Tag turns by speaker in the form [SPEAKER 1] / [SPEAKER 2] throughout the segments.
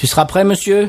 [SPEAKER 1] Tu seras prêt, monsieur?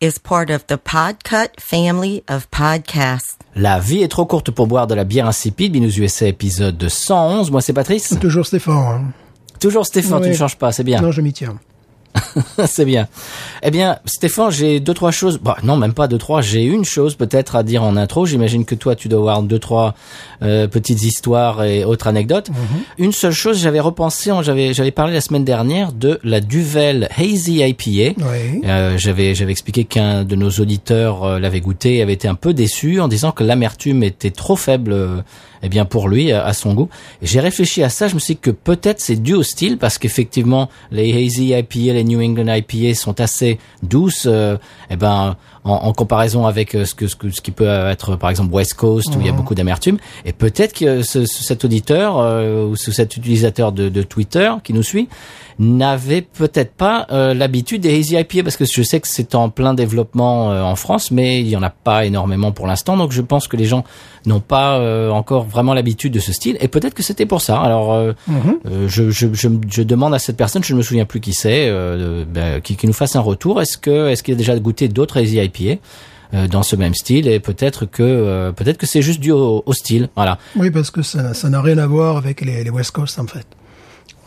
[SPEAKER 2] is part of the Podcut family of podcasts.
[SPEAKER 1] La vie est trop courte pour boire de la bière insipide. Binous USA épisode 111. Moi c'est Patrice.
[SPEAKER 3] Toujours Stéphane. hein.
[SPEAKER 1] Toujours Stéphane, tu ne changes pas, c'est bien.
[SPEAKER 3] Non, je m'y tiens.
[SPEAKER 1] c'est bien. Eh bien, Stéphane, j'ai deux trois choses. Bah non, même pas deux trois. J'ai une chose peut-être à dire en intro. J'imagine que toi, tu dois avoir deux trois euh, petites histoires et autres anecdotes. Une seule chose, j'avais repensé, en- j'avais j'avais parlé la semaine dernière de la Duvel Hazy IPA.
[SPEAKER 3] Oui.
[SPEAKER 1] Euh, j'avais j'avais expliqué qu'un de nos auditeurs euh, l'avait goûté et avait été un peu déçu en disant que l'amertume était trop faible euh, eh bien pour lui à à son goût. Et j'ai réfléchi à ça, je me suis dit que peut-être c'est dû au style parce qu'effectivement les hazy IPA, les New England IPA sont assez douces euh, eh ben en, en comparaison avec euh, ce que, ce que ce qui peut être par exemple West Coast où il y a beaucoup d'amertume et peut-être que ce- ce- cet auditeur euh, ou ce- cet utilisateur de, de Twitter qui nous suit n'avait peut-être pas euh, l'habitude des hazy IPA parce que je sais que c'est en plein développement euh, en France mais il y en a pas énormément pour l'instant donc je pense que les gens n'ont pas euh, encore vraiment l'habitude de ce style et peut-être que c'était pour ça. Alors euh, euh, je, je, je, je demande à cette personne je ne me souviens plus qui c'est euh, ben, qui, qui nous fasse un retour. Est-ce que est-ce qu'il a déjà goûté d'autres hazy IPA dans ce même style et peut-être que euh, peut-être que c'est juste dû au, au style voilà.
[SPEAKER 3] Oui, parce que ça ça n'a rien à voir avec les, les West Coast, en fait.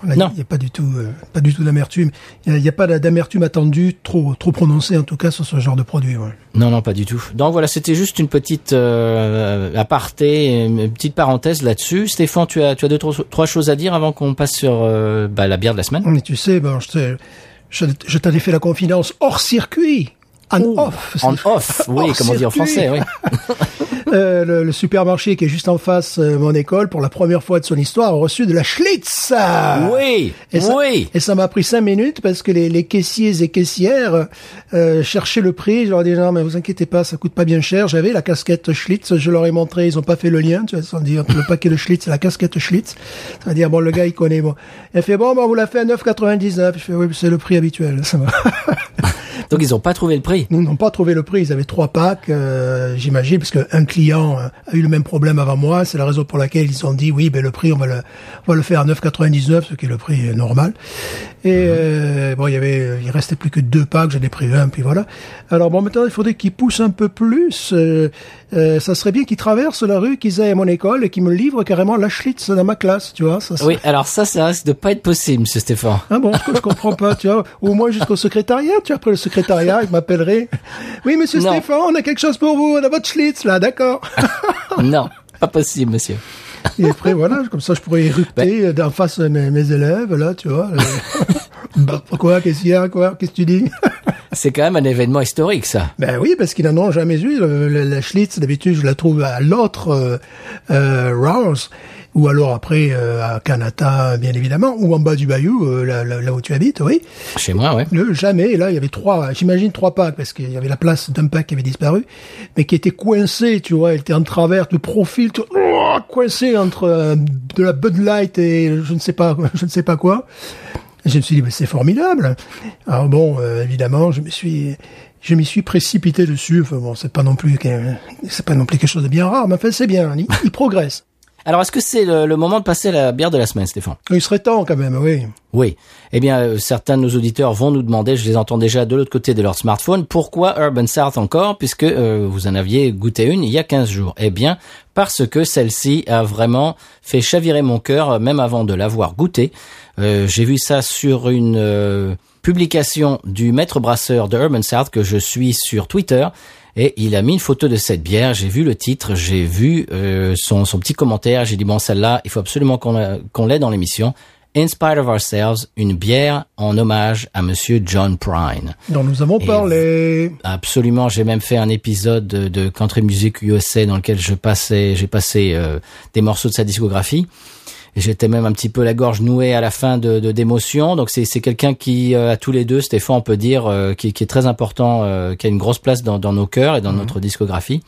[SPEAKER 3] Il n'y a pas du tout, euh, pas du tout d'amertume. Il n'y a, a pas d'amertume attendue trop, trop prononcée, en tout cas, sur ce genre de produit. ouais.
[SPEAKER 1] Non, non, pas du tout. Donc voilà, c'était juste une petite euh, aparté, une petite parenthèse là-dessus. Stéphane, tu as, tu as deux, trois, trois choses à dire avant qu'on passe sur euh, bah, la bière de la semaine?
[SPEAKER 3] Mais tu sais, ben, je, je, je t'avais fait la confidence hors circuit. On off.
[SPEAKER 1] En off, oui,
[SPEAKER 3] Hors
[SPEAKER 1] comme on dit en
[SPEAKER 3] circuit.
[SPEAKER 1] français, oui.
[SPEAKER 3] Euh, le, le supermarché qui est juste en face de mon école, pour la première fois de son histoire, a reçu de la Schlitz.
[SPEAKER 1] Oui,
[SPEAKER 3] Et ça,
[SPEAKER 1] oui.
[SPEAKER 3] Et ça m'a pris cinq minutes parce que les, les caissiers et caissières euh, cherchaient le prix. Je leur ai dit non, mais vous inquiétez pas, ça coûte pas bien cher. J'avais la casquette Schlitz, je leur ai montré, ils ont pas fait le lien. Tu vois, ils ont dit entre le paquet de Schlitz et la casquette Schlitz. Ça veut dire bon, le gars il connaît. Bon, il fait bon, ben, on vous l'a fait à 9,99. Je fais oui, c'est le prix habituel. Ça va.
[SPEAKER 1] Donc ils ont pas trouvé le prix.
[SPEAKER 3] Nous n'ont pas trouvé le prix. Ils avaient trois packs, euh, j'imagine, parce qu'un client euh, a eu le même problème avant moi. C'est la raison pour laquelle ils ont dit oui, ben le prix, on va le, on va le faire à 9,99, ce qui est le prix euh, normal. Et euh, bon, il y avait, il restait plus que deux packs. J'en ai pris un, puis voilà. Alors bon, maintenant il faudrait qu'ils poussent un peu plus. Euh, euh, ça serait bien qu'ils traversent la rue, qu'ils aillent à mon école et qu'ils me livrent carrément la Schlitz dans ma classe, tu vois. Ça,
[SPEAKER 1] Oui, alors ça, ça risque de pas être possible, monsieur Stéphane.
[SPEAKER 3] ah bon, je comprends pas, tu vois. Au moins jusqu'au secrétariat, tu vois, après le secrétariat, il m'appellerait. Oui, monsieur
[SPEAKER 1] Non.
[SPEAKER 3] Stéphane, on a quelque chose pour vous, on a votre Schlitz, là, d'accord.
[SPEAKER 1] non, pas possible, monsieur.
[SPEAKER 3] Et après, voilà, comme ça, je pourrais érupter d'en face de mes, mes élèves, là, tu vois. bah, pourquoi, qu'est-ce qu'il y a, quoi, qu'est-ce que tu dis?
[SPEAKER 1] C'est quand même un événement historique, ça.
[SPEAKER 3] Ben oui, parce qu'ils n'en ont jamais eu. Le- le- La Schlitz, d'habitude, je la trouve à l'autre euh, euh, Rouse, ou alors après euh, à Canada, bien évidemment, ou en bas du bayou, euh, là, là- là où tu habites, oui.
[SPEAKER 1] Chez moi, ouais.
[SPEAKER 3] Le jamais, là, il y avait trois, j'imagine trois packs, parce qu'il y avait la place d'un pack qui avait disparu, mais qui était coincé, tu vois, il était en travers, de profil, tu oh, coincé entre euh, de la Bud Light et je ne sais pas, je ne sais pas quoi. Et je me suis dit, mais c'est formidable. Alors bon, euh, évidemment, je me suis, je m'y suis précipité dessus. Enfin bon, c'est pas non plus, c'est pas non plus quelque chose de bien rare, mais enfin c'est bien, il, il progresse.
[SPEAKER 1] Alors, est-ce que c'est le, le moment de passer à la bière de la semaine, Stéphane?
[SPEAKER 3] Il serait temps quand même, oui.
[SPEAKER 1] Oui. Eh bien, euh, certains de nos auditeurs vont nous demander, je les entends déjà de l'autre côté de leur smartphone, pourquoi Urban South encore, puisque euh, vous en aviez goûté une il y a 15 jours. Eh bien, parce que celle-ci a vraiment fait chavirer mon cœur, euh, même avant de l'avoir goûtée. Euh, J'ai vu ça sur une euh, publication du maître brasseur de Urban South que je suis sur Twitter. Et il a mis une photo de cette bière. J'ai vu le titre, j'ai vu euh, son, son petit commentaire. J'ai dit bon, celle-là, il faut absolument qu'on qu'on l'ait dans l'émission. In Spite of Ourselves, une bière en hommage à Monsieur John Prine.
[SPEAKER 3] dont nous avons
[SPEAKER 1] Et-
[SPEAKER 3] parlé.
[SPEAKER 1] Absolument, j'ai même fait un épisode de, de Country Music USA dans lequel je passais, j'ai passé euh, des morceaux de sa discographie. Et j'étais même un petit peu la gorge nouée à la fin de de- d'émotion. Donc c'est c'est quelqu'un qui euh, à tous les deux, Stéphane, on peut dire, euh, qui, qui est très important, euh, qui a une grosse place dans, dans nos cœurs et dans notre discographie.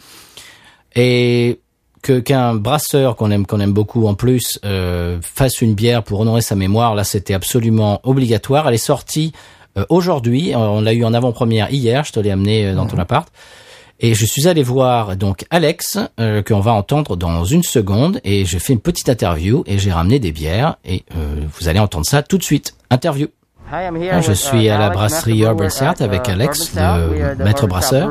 [SPEAKER 1] Et que qu'un brasseur qu'on aime qu'on aime beaucoup en plus euh, fasse une bière pour honorer sa mémoire, là c'était absolument obligatoire. Elle est sortie euh, aujourd'hui, on l'a eu en avant-première hier, je te l'ai amené dans ton appart. Et je suis allé voir donc Alex euh, qu'on va entendre dans une seconde et j'ai fait une petite interview et j'ai ramené des bières et euh, vous allez entendre ça tout de suite. Interview. Je suis à la brasserie Urban South avec Alex, le maître brasseur.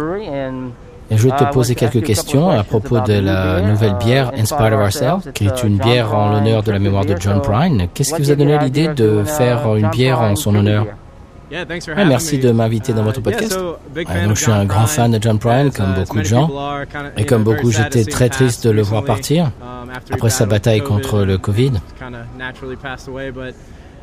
[SPEAKER 1] Et je vais te poser quelques questions à propos de la nouvelle bière In Spite of Ourselves, qui est une bière en l'honneur de la mémoire de John Prine. Qu'est-ce qui vous a donné l'idée de faire une bière en son honneur?
[SPEAKER 4] Ah,
[SPEAKER 1] merci de m'inviter dans votre podcast. Ah, donc, je suis un grand fan de John Prine, comme beaucoup de gens. Et comme beaucoup, j'étais très triste de le voir partir après sa bataille contre le Covid.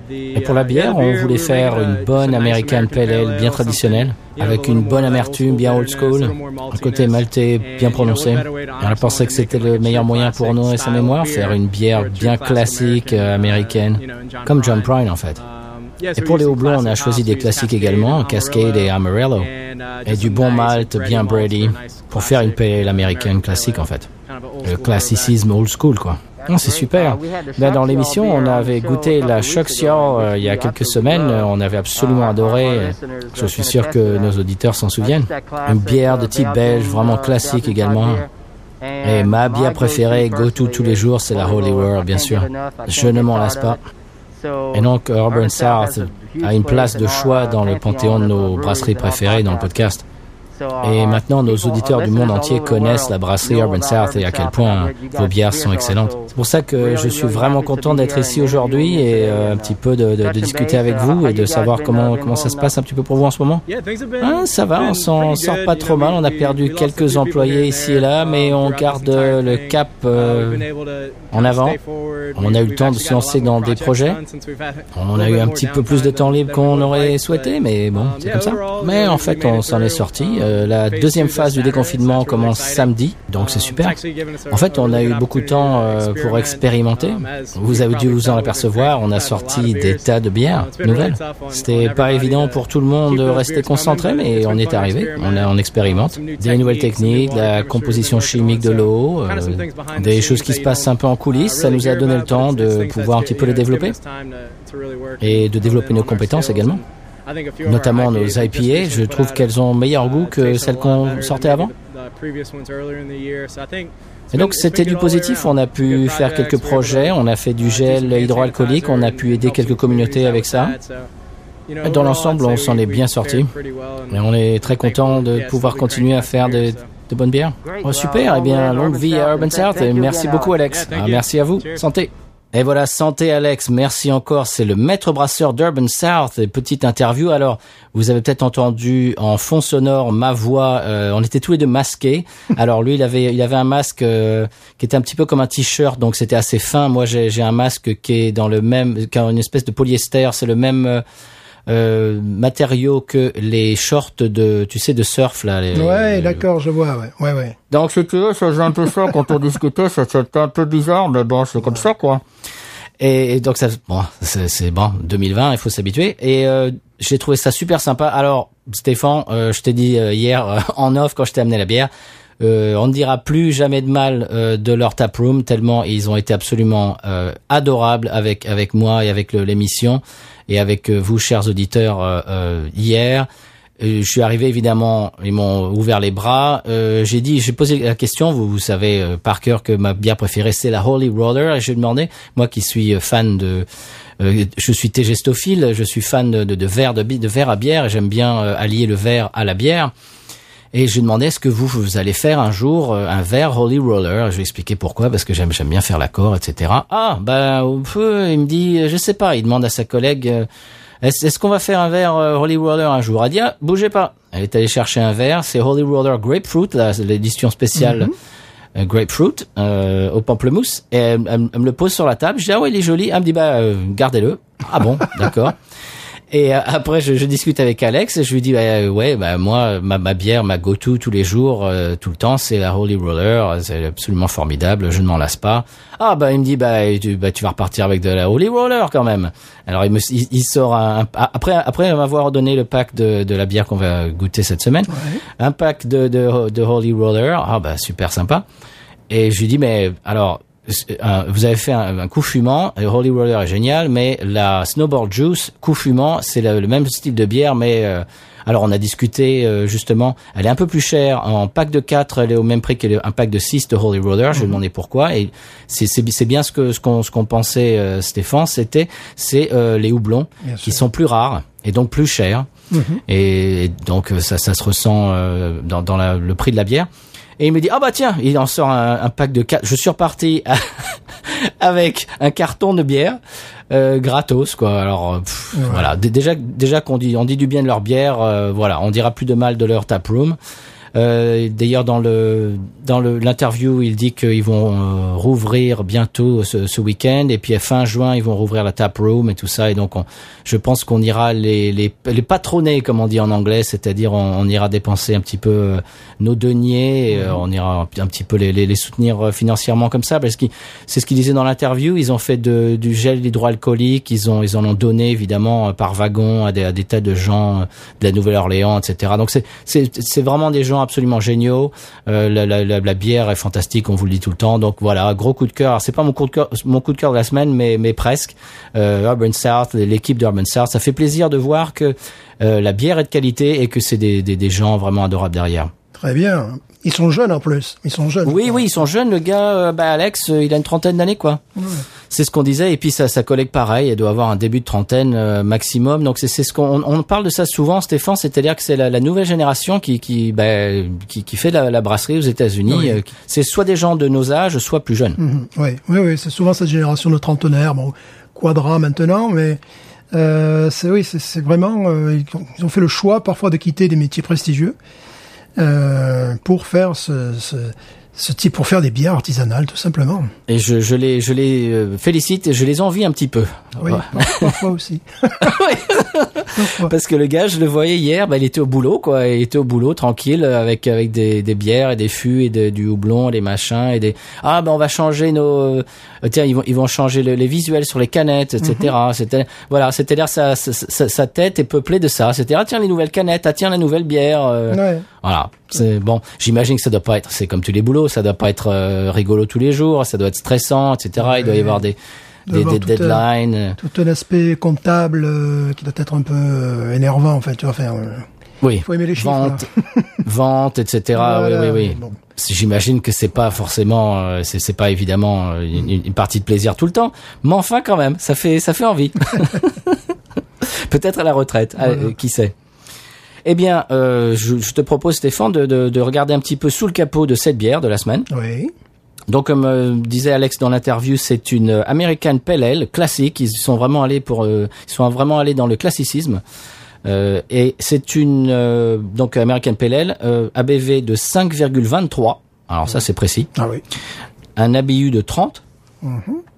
[SPEAKER 1] Et pour la bière, on voulait faire une bonne American Pale Ale bien traditionnelle, avec une bonne amertume bien old school, un côté maltais bien prononcé. Et on a pensé que c'était le meilleur moyen pour nous et sa mémoire, faire une bière bien classique euh, américaine, comme John Prine en fait. Et pour les houblons, on a choisi des classiques également, Cascade et Amarillo, et du bon malt bien Brady, pour faire une pale ale américaine classique en fait. Le classicisme old school quoi. Non, c'est super. Ben, dans l'émission, on avait goûté la Seal euh, il y a quelques semaines. On avait absolument adoré. Je suis sûr que nos auditeurs s'en souviennent. Une bière de type belge, vraiment classique également. Et ma bière préférée, go-to tous les jours, c'est la Holy World, bien sûr. Je ne m'en lasse pas. Et donc, Urban South a une place de choix dans le panthéon de nos brasseries préférées dans le podcast. Et maintenant, nos auditeurs du monde entier connaissent la brasserie Urban South et à quel point vos bières sont excellentes. C'est pour ça que je suis vraiment content d'être ici aujourd'hui et euh, un petit peu de, de- de discuter avec vous et de savoir comment, comment ça se passe un petit peu pour vous en ce moment. Ah, ça va, on s'en sort pas trop mal. On a perdu quelques employés ici et là, mais on garde euh, le cap euh, en avant. On a eu le temps de se lancer dans des projets. On a eu un petit peu plus de temps libre qu'on aurait souhaité, mais bon, c'est comme ça. Mais en fait, on s'en est sorti. Euh, la deuxième phase du déconfinement commence samedi, donc c'est super. En fait, on a eu beaucoup de temps euh, pour expérimenter. Vous avez dû vous en apercevoir, on a sorti des tas de bières nouvelles. C'était pas évident pour tout le monde de rester concentré, mais on est arrivé. On, a, on expérimente des nouvelles techniques, la composition chimique de l'eau, euh, des choses qui se passent un peu en coulisses. Ça nous a donné le temps de pouvoir un petit peu les développer et de développer nos compétences également. Notamment nos IPA, je trouve qu'elles ont meilleur goût que celles qu'on sortait avant. Et donc c'était du positif, on a pu faire quelques projets, on a fait du gel hydroalcoolique, on a pu aider quelques communautés avec ça. Dans l'ensemble, on s'en est bien sorti. Et on est très content de pouvoir continuer à faire de, de bonnes bières. Oh, super, eh bien longue vie à Urban South et merci beaucoup Alex. Ah, merci à vous, santé. Et voilà, santé Alex, merci encore. C'est le maître brasseur d'Urban South. Et petite interview. Alors, vous avez peut-être entendu en fond sonore ma voix. euh, on était tous les deux masqués. Alors lui, il avait, il avait un masque euh, qui était un petit peu comme un t-shirt, donc c'était assez fin. Moi, j'ai, j'ai un masque qui est dans le même, qui a une espèce de polyester. C'est le même. euh, euh, matériau que les shorts de, tu sais, de surf là. les-
[SPEAKER 3] Ouais, d'accord, je vois, ouais, ouais, ouais.
[SPEAKER 1] donc c'était, ça faisait un peu ça quand on discutait, ça c'était un peu bizarre, mais bon, c'est comme ça quoi. Et, et donc ça, bon, c'est c'est bon, 2020, il faut s'habituer. Et euh, j'ai trouvé ça super sympa. Alors Stéphane, euh, je t'ai dit euh, hier euh, en off quand je t'ai amené la bière, euh, on ne dira plus jamais de mal euh, de leur taproom tellement ils ont été absolument euh, adorables avec avec moi et avec l'émission et avec euh, vous chers auditeurs euh, euh, hier. Je suis arrivé évidemment, ils m'ont ouvert les bras. J'ai dit, j'ai posé la question. Vous, vous savez par cœur que ma bière préférée c'est la Holy Roller. Et j'ai demandé, moi qui suis fan de, euh, je suis tégestophile, je suis fan de, de, de verre de, de verre à bière et j'aime bien euh, allier le verre à la bière. Et j'ai demandé est-ce que vous, vous allez faire un jour euh, un verre Holy Roller? Je lui ai expliqué pourquoi, parce que j'aime j'aime bien faire l'accord, etc. Ah, ben, on peut, il me dit, je sais pas, il demande à sa collègue, euh, Est-ce qu'on va faire un verre euh, Holy Roller un jour? Elle dit, ah, bougez pas. Elle est allée chercher un verre. C'est Holy Roller Grapefruit, l'édition spéciale euh, Grapefruit euh, au pamplemousse. Et elle, elle- elle me le pose sur la table. Je dis, ah ouais, il est joli. Elle me dit, bah, euh, gardez-le. Ah bon, d'accord. Et euh, après, je, je discute avec Alex et je lui dis, bah, euh, ouais, bah, moi, ma, ma bière, ma go-to tous les jours, euh, tout le temps, c'est la Holy Roller. C'est absolument formidable. Je ne m'en lasse pas. Ah, bah, il me dit, bah, tu, bah, tu vas repartir avec de la Holy Roller quand même. Alors, il me, il, il sort un, un- après, après m'avoir donné le pack de, de la bière qu'on va goûter cette semaine, un pack de, de, de Holy Roller. Ah, bah, super sympa. Et je lui dis, mais alors, euh, vous avez fait un, un coup fumant, le Holy Roller est génial, mais la Snowball Juice, coup fumant, c'est le, le même style de bière, mais euh, alors on a discuté euh, justement, elle est un peu plus chère, en pack de 4, elle est au même prix qu'un pack de 6 de Holy Roller, je lui ai demandé pourquoi, et c'est bien ce qu'on ce qu'on pensait euh, Stéphane, c'était c'est euh, les houblons
[SPEAKER 3] Bien
[SPEAKER 1] qui
[SPEAKER 3] sûr.
[SPEAKER 1] sont plus rares et donc plus chers, et, et donc ça ça se ressent euh, dans, dans la- le prix de la bière. Et il me dit ah bah tiens, il en sort un, un pack de 4. Je suis reparti avec un carton de bière euh, gratos quoi. Alors euh, voilà, déjà déjà qu'on dit on dit du bien de leur bière, euh, voilà, on dira plus de mal de leur tap room. Euh, D'ailleurs, dans le dans le- l'interview, il dit qu'ils vont euh, rouvrir bientôt ce, ce week-end et puis à fin juin, ils vont rouvrir la tap room et tout ça. Et donc, on, je pense qu'on ira les, les les patronner, comme on dit en anglais, c'est-à-dire on, on ira dépenser un petit peu euh, nos deniers, et, euh, on ira un, un petit peu les, les, les soutenir financièrement comme ça, parce que c'est ce qu'ils disaient dans l'interview. Ils ont fait de, du gel hydroalcoolique, ils ont ils en ont donné évidemment par wagon à des, à des tas de gens de la Nouvelle-Orléans, etc. Donc c'est c'est c'est vraiment des gens absolument géniaux. Euh, la, bière est fantastique, on vous le dit tout le temps. Donc voilà, gros coup de cœur. C'est pas mon coup de cœur, mon coup de cœur de la semaine, mais mais presque. Euh, Urban South, l'équipe d'Urban South, ça fait plaisir de voir que euh, la bière est de qualité et que c'est des des gens vraiment adorables derrière.
[SPEAKER 3] Très bien. Ils sont jeunes en plus. Ils sont jeunes.
[SPEAKER 1] Oui, oui, ils sont jeunes. Le gars, euh, bah Alex, euh, il a une trentaine d'années, quoi. C'est ce qu'on disait. Et puis sa, sa collègue, pareil, elle doit avoir un début de trentaine euh, maximum. Donc c'est ce qu'on on, parle de ça souvent, Stéphane. C'est-à-dire que c'est la, la nouvelle génération qui qui, bah, qui qui fait la, la brasserie aux États-Unis.
[SPEAKER 3] Oui.
[SPEAKER 1] C'est soit des gens de nos âges, soit plus jeunes.
[SPEAKER 3] Mhm. Oui, oui, oui. C'est souvent cette génération de trentenaires, bon, quadra maintenant, mais euh, c'est oui, c'est vraiment. euh, ils ont fait le choix parfois de quitter des métiers prestigieux euh, pour faire ce, ce, ce type, pour faire des bières artisanales, tout simplement.
[SPEAKER 1] Et je, je les je les euh, félicite et je les envie un petit peu.
[SPEAKER 3] Oui,
[SPEAKER 1] Ouais.
[SPEAKER 3] parfois aussi.
[SPEAKER 1] Parce que le gars, je le voyais hier, bah, il était au boulot, quoi. Il était au boulot, tranquille, avec avec des, des bières et des fûts et de- du houblon, des machins et des. Ah ben on va changer nos. euh, tiens, ils vont ils vont changer le- les visuels sur les canettes, etc. C'était voilà, c'est-à-dire sa, sa, sa, sa tête est peuplée de ça. C'était ah tiens les nouvelles canettes, ah tiens la nouvelle bière. euh,
[SPEAKER 3] Ouais.
[SPEAKER 1] Voilà, c'est bon. J'imagine que ça doit pas être, c'est comme tous les boulots, ça doit pas être euh, rigolo tous les jours, ça doit être stressant, etc. Il doit y avoir des des, des
[SPEAKER 3] tout un-
[SPEAKER 1] deadlines. euh.
[SPEAKER 3] Tout un aspect comptable euh, qui doit être un peu euh, énervant, en fait. Tu vas faire. euh,
[SPEAKER 1] Oui.
[SPEAKER 3] Il faut aimer les chiffres.
[SPEAKER 1] Vente, vente, etc.
[SPEAKER 3] Voilà,
[SPEAKER 1] oui, oui, oui.
[SPEAKER 3] bon.
[SPEAKER 1] J'imagine que c'est pas forcément, euh, c'est pas évidemment une, une partie de plaisir tout le temps, mais enfin quand même, ça fait ça fait envie. Peut-être à la retraite,
[SPEAKER 3] Voilà.
[SPEAKER 1] qui sait. Eh bien, euh, je, je te propose Stéphane de, de, de regarder un petit peu sous le capot de cette bière de la semaine.
[SPEAKER 3] Oui.
[SPEAKER 1] Donc, comme euh, disait Alex dans l'interview, c'est une euh, American Pale Ale classique. Ils sont vraiment allés pour, euh, ils sont vraiment allés dans le classicisme. Euh, et c'est une euh, donc American Pale Ale euh, ABV de 5,23. Alors ça c'est précis.
[SPEAKER 3] Ah oui.
[SPEAKER 1] Un ABU de 30.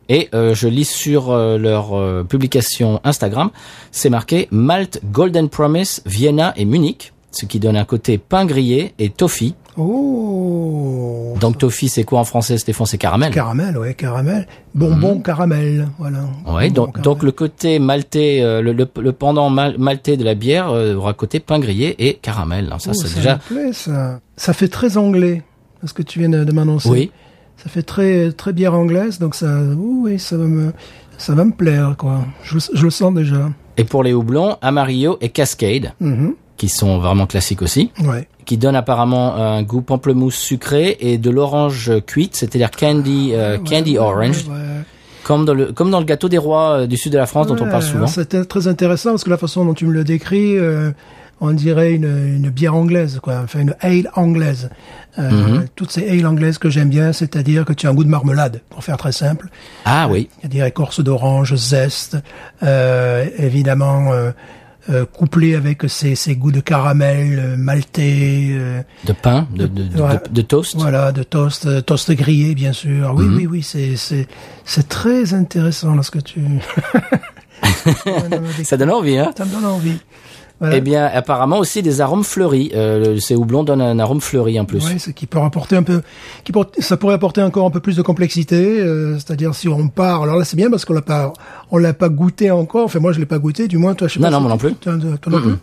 [SPEAKER 1] Et euh, je lis sur euh, leur euh, publication Instagram, c'est marqué Malt Golden Promise Vienna et Munich, ce qui donne un côté pain grillé et toffee.
[SPEAKER 3] Oh.
[SPEAKER 1] Donc toffee c'est quoi en français Stéphane? C'est caramel.
[SPEAKER 3] Caramel, ouais, caramel. Bonbon caramel, voilà. Bonbon
[SPEAKER 1] donc,
[SPEAKER 3] caramel.
[SPEAKER 1] donc le côté maltais, euh, le, le, le pendant mal, maltais de la bière euh, aura côté pain grillé et caramel. Alors ça,
[SPEAKER 3] Oh,
[SPEAKER 1] c'est déjà.
[SPEAKER 3] plaît, ça. Ça fait très anglais, ce que tu viens de, m'annoncer.
[SPEAKER 1] Oui.
[SPEAKER 3] Ça fait très très bière anglaise, donc ça, oui, ça va me, ça va me plaire, quoi. Je, le- je le sens déjà.
[SPEAKER 1] Et pour les houblons, Amarillo et Cascade,
[SPEAKER 3] Mhm.
[SPEAKER 1] Qui sont vraiment classiques aussi,
[SPEAKER 3] Ouais.
[SPEAKER 1] qui donnent apparemment un goût pamplemousse sucré et de l'orange cuite, c'est-à-dire candy, euh, candy orange,
[SPEAKER 3] Ouais, ouais.
[SPEAKER 1] comme dans le comme dans le gâteau des rois euh, du sud de la France dont on
[SPEAKER 3] Ouais,
[SPEAKER 1] parle souvent.
[SPEAKER 3] C'était très intéressant parce que la façon dont tu me le décris, euh, on dirait une, une bière anglaise, quoi, enfin une ale anglaise. Euh,
[SPEAKER 1] Mhm.
[SPEAKER 3] Toutes ces ale anglaises que j'aime bien, c'est-à-dire que tu as un goût de marmelade, pour faire très simple.
[SPEAKER 1] Ah oui.
[SPEAKER 3] C'est-à-dire écorce d'orange, zeste, euh, évidemment euh, couplé avec ces, ces goûts de caramel, euh, maltais, euh,
[SPEAKER 1] De pain, de, de, de- toast.
[SPEAKER 3] voilà, de toast, euh, toast grillé bien sûr. Oui, oui, oui, c'est c'est c'est très intéressant lorsque tu.
[SPEAKER 1] Ça donne envie, hein
[SPEAKER 3] Ça me donne envie. Voilà.
[SPEAKER 1] Eh bien, apparemment aussi des arômes fleuris. Euh, le- ces houblons donnent un arôme fleuri en plus.
[SPEAKER 3] Oui, ce qui peut rapporter un peu, qui pour- ça pourrait apporter encore un peu plus de complexité. euh, C'est-à-dire si on part, alors là c'est bien parce qu'on l'a pas, on l'a pas goûté encore. Enfin moi je l'ai pas goûté, du moins toi je sais
[SPEAKER 1] Non,
[SPEAKER 3] pas.
[SPEAKER 1] non, non
[SPEAKER 3] tu-
[SPEAKER 1] plus.
[SPEAKER 3] toi, toi non plus.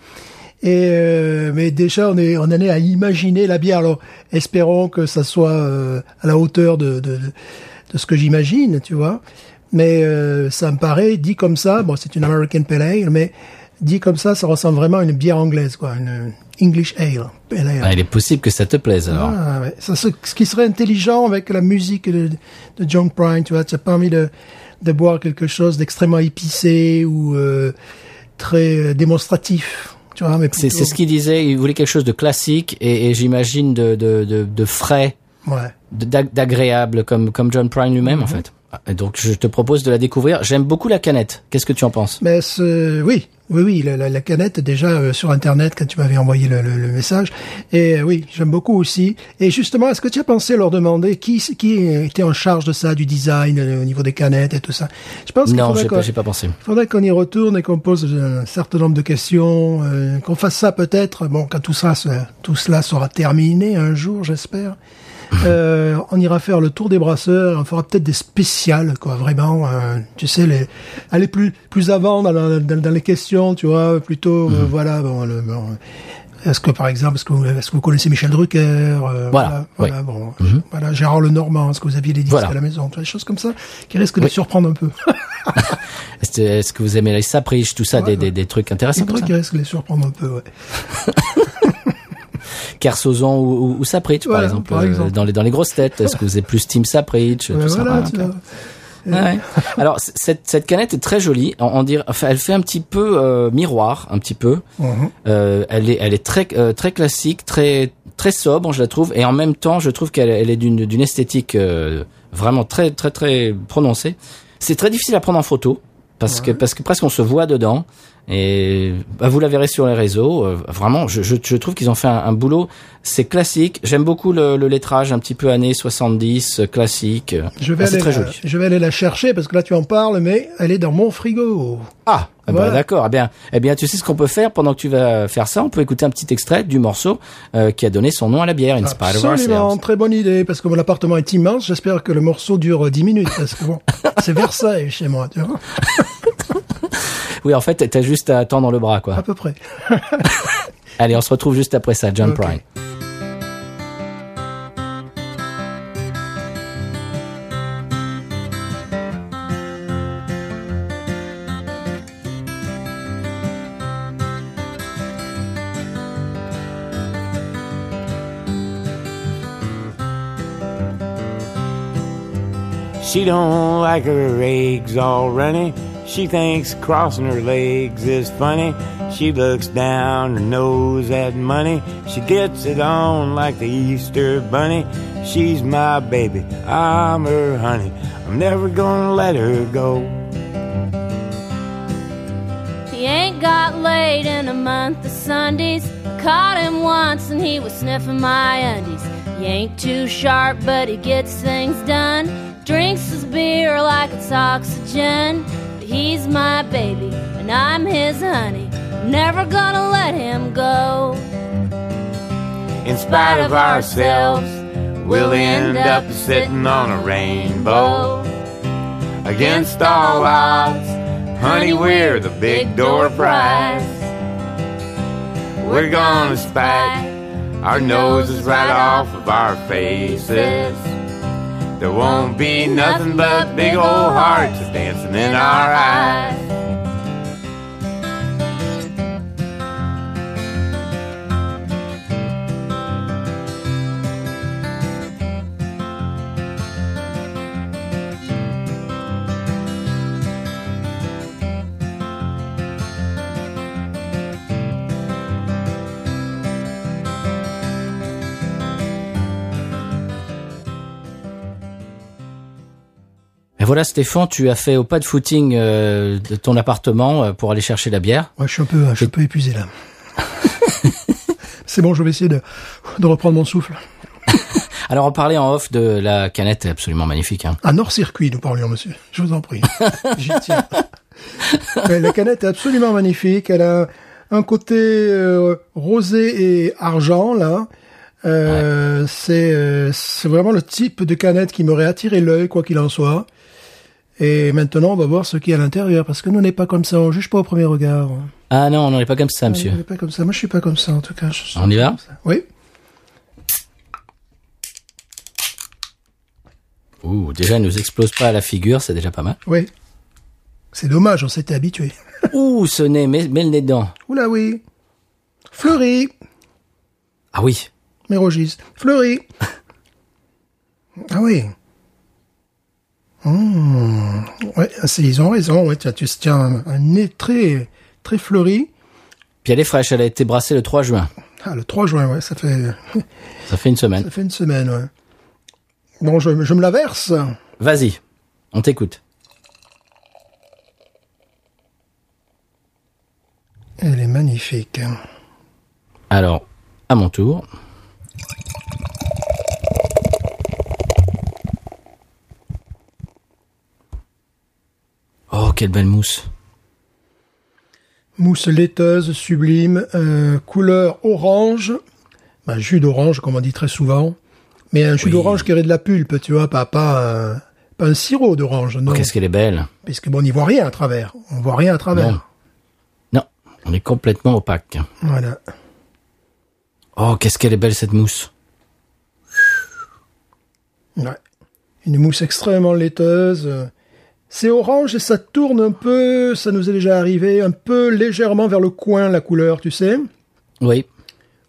[SPEAKER 3] Et euh, mais déjà on est on en est à imaginer la bière. Alors espérons que ça soit euh, à la hauteur de de, de, ce que j'imagine, tu vois. Mais euh, ça me paraît dit comme ça. Bon, c'est une American Pale Ale, mais dit comme ça, ça ressemble vraiment à une bière anglaise, quoi, une English Ale.
[SPEAKER 1] Ah, il est possible que ça te plaise alors.
[SPEAKER 3] Ah, ouais. Ça, ce, ce qui serait intelligent avec la musique de, de John Prine, tu vois, tu n'as pas envie de, de boire quelque chose d'extrêmement épicé ou euh, très euh, démonstratif, tu vois, mais
[SPEAKER 1] C'est
[SPEAKER 3] plutôt-
[SPEAKER 1] c'est ce qu'il disait. Il voulait quelque chose de classique et, et j'imagine de, de, de, de frais,
[SPEAKER 3] Ouais.
[SPEAKER 1] d'agréable comme comme John Prine lui-même
[SPEAKER 3] Mhm.
[SPEAKER 1] en fait. Et donc je te propose de la découvrir. J'aime beaucoup la canette. Qu'est-ce que tu en penses?
[SPEAKER 3] Mais oui, oui, oui, la, la, la canette déjà euh, sur Internet quand tu m'avais envoyé le, le, le message. Et euh, oui, j'aime beaucoup aussi. Et justement, est-ce que tu as pensé leur demander qui qui était en charge de ça, du design euh, au niveau des canettes et tout ça? Je pense
[SPEAKER 1] Non, j'ai pas, pas pensé.
[SPEAKER 3] Il faudrait qu'on y retourne et qu'on pose un certain nombre de questions, euh, qu'on fasse ça peut-être, bon, quand tout ça, tout cela sera terminé un jour, j'espère. Euh, on ira faire le tour des brasseurs, on fera peut-être des spéciales, quoi, vraiment, euh, tu sais, les, aller plus, plus avant dans, la- dans, dans les questions, tu vois, plutôt, euh, voilà, bon, le, bon, est-ce que par exemple, est-ce que vous, est-ce que vous connaissez Michel Drucker euh,
[SPEAKER 1] Voilà,
[SPEAKER 3] voilà, bon, voilà, Gérard Lenormand, est-ce que vous aviez des disques
[SPEAKER 1] Voilà.
[SPEAKER 3] à la maison, des choses comme ça qui risquent de surprendre un peu.
[SPEAKER 1] Est-ce est-ce que vous aimez les sapriches, tout ça, des, des, des trucs intéressants
[SPEAKER 3] Des trucs qui risquent de les surprendre un peu, ouais.
[SPEAKER 1] Kersozon ou, ou, ou Sapritch, par
[SPEAKER 3] Voilà,
[SPEAKER 1] exemple,
[SPEAKER 3] par
[SPEAKER 1] euh,
[SPEAKER 3] exemple.
[SPEAKER 1] dans les dans les grosses têtes. Est-ce que vous êtes plus Team Sapritch, ça
[SPEAKER 3] voilà,
[SPEAKER 1] Ah. Ouais. Alors cette cette canette est très jolie. On, on dirait, enfin, elle fait un petit peu euh, miroir, un petit peu.
[SPEAKER 3] Mhm.
[SPEAKER 1] Euh, elle est elle est très euh, très classique, très très sobre, je la trouve, et en même temps, je trouve qu'elle elle est d'une d'une esthétique vraiment très très très prononcée. C'est très difficile à prendre en photo parce que parce que presque on se voit dedans. Et bah, vous la verrez sur les réseaux. euh, vraiment, je, je, je trouve qu'ils ont fait un, un boulot. C'est classique. J'aime beaucoup le, le lettrage un petit peu années 70, euh, classique.
[SPEAKER 3] Je vais,
[SPEAKER 1] Ah, c'est
[SPEAKER 3] aller
[SPEAKER 1] très
[SPEAKER 3] la,
[SPEAKER 1] joli.
[SPEAKER 3] je vais aller la chercher parce que là tu en parles, mais elle est dans mon frigo.
[SPEAKER 1] Ah,
[SPEAKER 3] Voilà.
[SPEAKER 1] d'accord. Eh bien, eh bien, tu sais ce qu'on peut faire pendant que tu vas faire ça? On peut écouter un petit extrait du morceau euh, qui a donné son nom à la bière,
[SPEAKER 3] Absolument,
[SPEAKER 1] Ourselves.
[SPEAKER 3] très bonne idée parce que mon appartement est immense. J'espère que le morceau dure 10 minutes parce que bon, c'est Versailles chez moi, tu vois,
[SPEAKER 1] Oui, en fait, t'as juste à tendre le bras,
[SPEAKER 3] à
[SPEAKER 1] quoi.
[SPEAKER 3] peu près.
[SPEAKER 1] Allez, on se retrouve juste après ça, John
[SPEAKER 3] Ok.
[SPEAKER 1] Prine.
[SPEAKER 4] She don't like her eggs all runny. She thinks crossing her legs is funny. She looks down her nose at money. She gets it on like the Easter bunny. She's my baby. I'm her honey. I'm never gonna let her go.
[SPEAKER 5] He ain't got laid in a month of Sundays. I caught him once and he was sniffing my undies. He ain't too sharp, but he gets things done. Drinks his beer like it's oxygen. He's my baby and I'm his honey. Never gonna let him go.
[SPEAKER 4] In spite of ourselves, we'll end up sitting on a rainbow. Against all odds, honey, we're the big door prize. We're gonna spike our noses right off of our faces. There won't be nothing but big old hearts dancing in our eyes.
[SPEAKER 1] Voilà, Stéphane, tu as fait au pas de footing euh, de ton appartement euh, pour aller chercher la bière.
[SPEAKER 3] Ouais, je suis un peu, je suis un peu épuisé là. C'est bon, je vais essayer de, de reprendre mon souffle.
[SPEAKER 1] Alors, on parlait en off de la canette, absolument magnifique. Hein.
[SPEAKER 3] À Nord-Circuit, nous parlions, monsieur. Je vous en prie. J'y tiens. La canette est absolument magnifique. Elle a un côté euh, rosé et argent, là. Euh, C'est euh, c'est vraiment le type de canette qui m'aurait attiré l'œil, quoi qu'il en soit. Et maintenant, on va voir ce qu'il y a à l'intérieur, parce que nous, on n'est pas comme ça, on juge pas au premier regard.
[SPEAKER 1] Ah non, on n'en est pas comme ça, monsieur.
[SPEAKER 3] On n'est pas comme ça. Moi, je suis pas comme ça, en tout cas. Je
[SPEAKER 1] On y va.
[SPEAKER 3] Oui.
[SPEAKER 1] Ouh, déjà, elle nous explose pas à la figure, c'est déjà pas mal.
[SPEAKER 3] Oui. C'est dommage, on s'était habitué.
[SPEAKER 1] Ouh, ce nez, mets, mets le nez dedans.
[SPEAKER 3] Oula, oui. Fleury.
[SPEAKER 1] Ah oui.
[SPEAKER 3] Mérogis. Fleury. Ah oui. Mmh. Ouais, ils ont raison. Ouais, tu, as- un, un nez très, très fleuri.
[SPEAKER 1] Puis elle est fraîche, elle a été brassée le 3 juin.
[SPEAKER 3] Ah, le 3 juin, ouais, ça fait,
[SPEAKER 1] Ça fait une semaine.
[SPEAKER 3] ça fait une semaine, ouais. Bon, je, je me la verse.
[SPEAKER 1] Vas-y, on t'écoute.
[SPEAKER 3] Elle est magnifique.
[SPEAKER 1] Alors, à mon tour. Oh, quelle belle mousse.
[SPEAKER 3] Mousse laiteuse, sublime, euh, couleur orange. Ben, jus d'orange, comme on dit très souvent. Mais un jus
[SPEAKER 1] Oui.
[SPEAKER 3] d'orange qui aurait de la pulpe, tu vois, pas, pas, un, pas un sirop d'orange, non.
[SPEAKER 1] Oh, Qu'est-ce qu'elle est belle.
[SPEAKER 3] Puisque bon, on n'y voit rien à travers. On voit rien à travers.
[SPEAKER 1] Non. Non, on est complètement opaque.
[SPEAKER 3] Voilà.
[SPEAKER 1] Oh, qu'est-ce qu'elle est belle cette mousse.
[SPEAKER 3] Ouais. Une mousse extrêmement laiteuse. Euh, C'est orange et ça tourne un peu, ça nous est déjà arrivé, un peu légèrement vers le coin la couleur, tu sais.
[SPEAKER 1] Oui.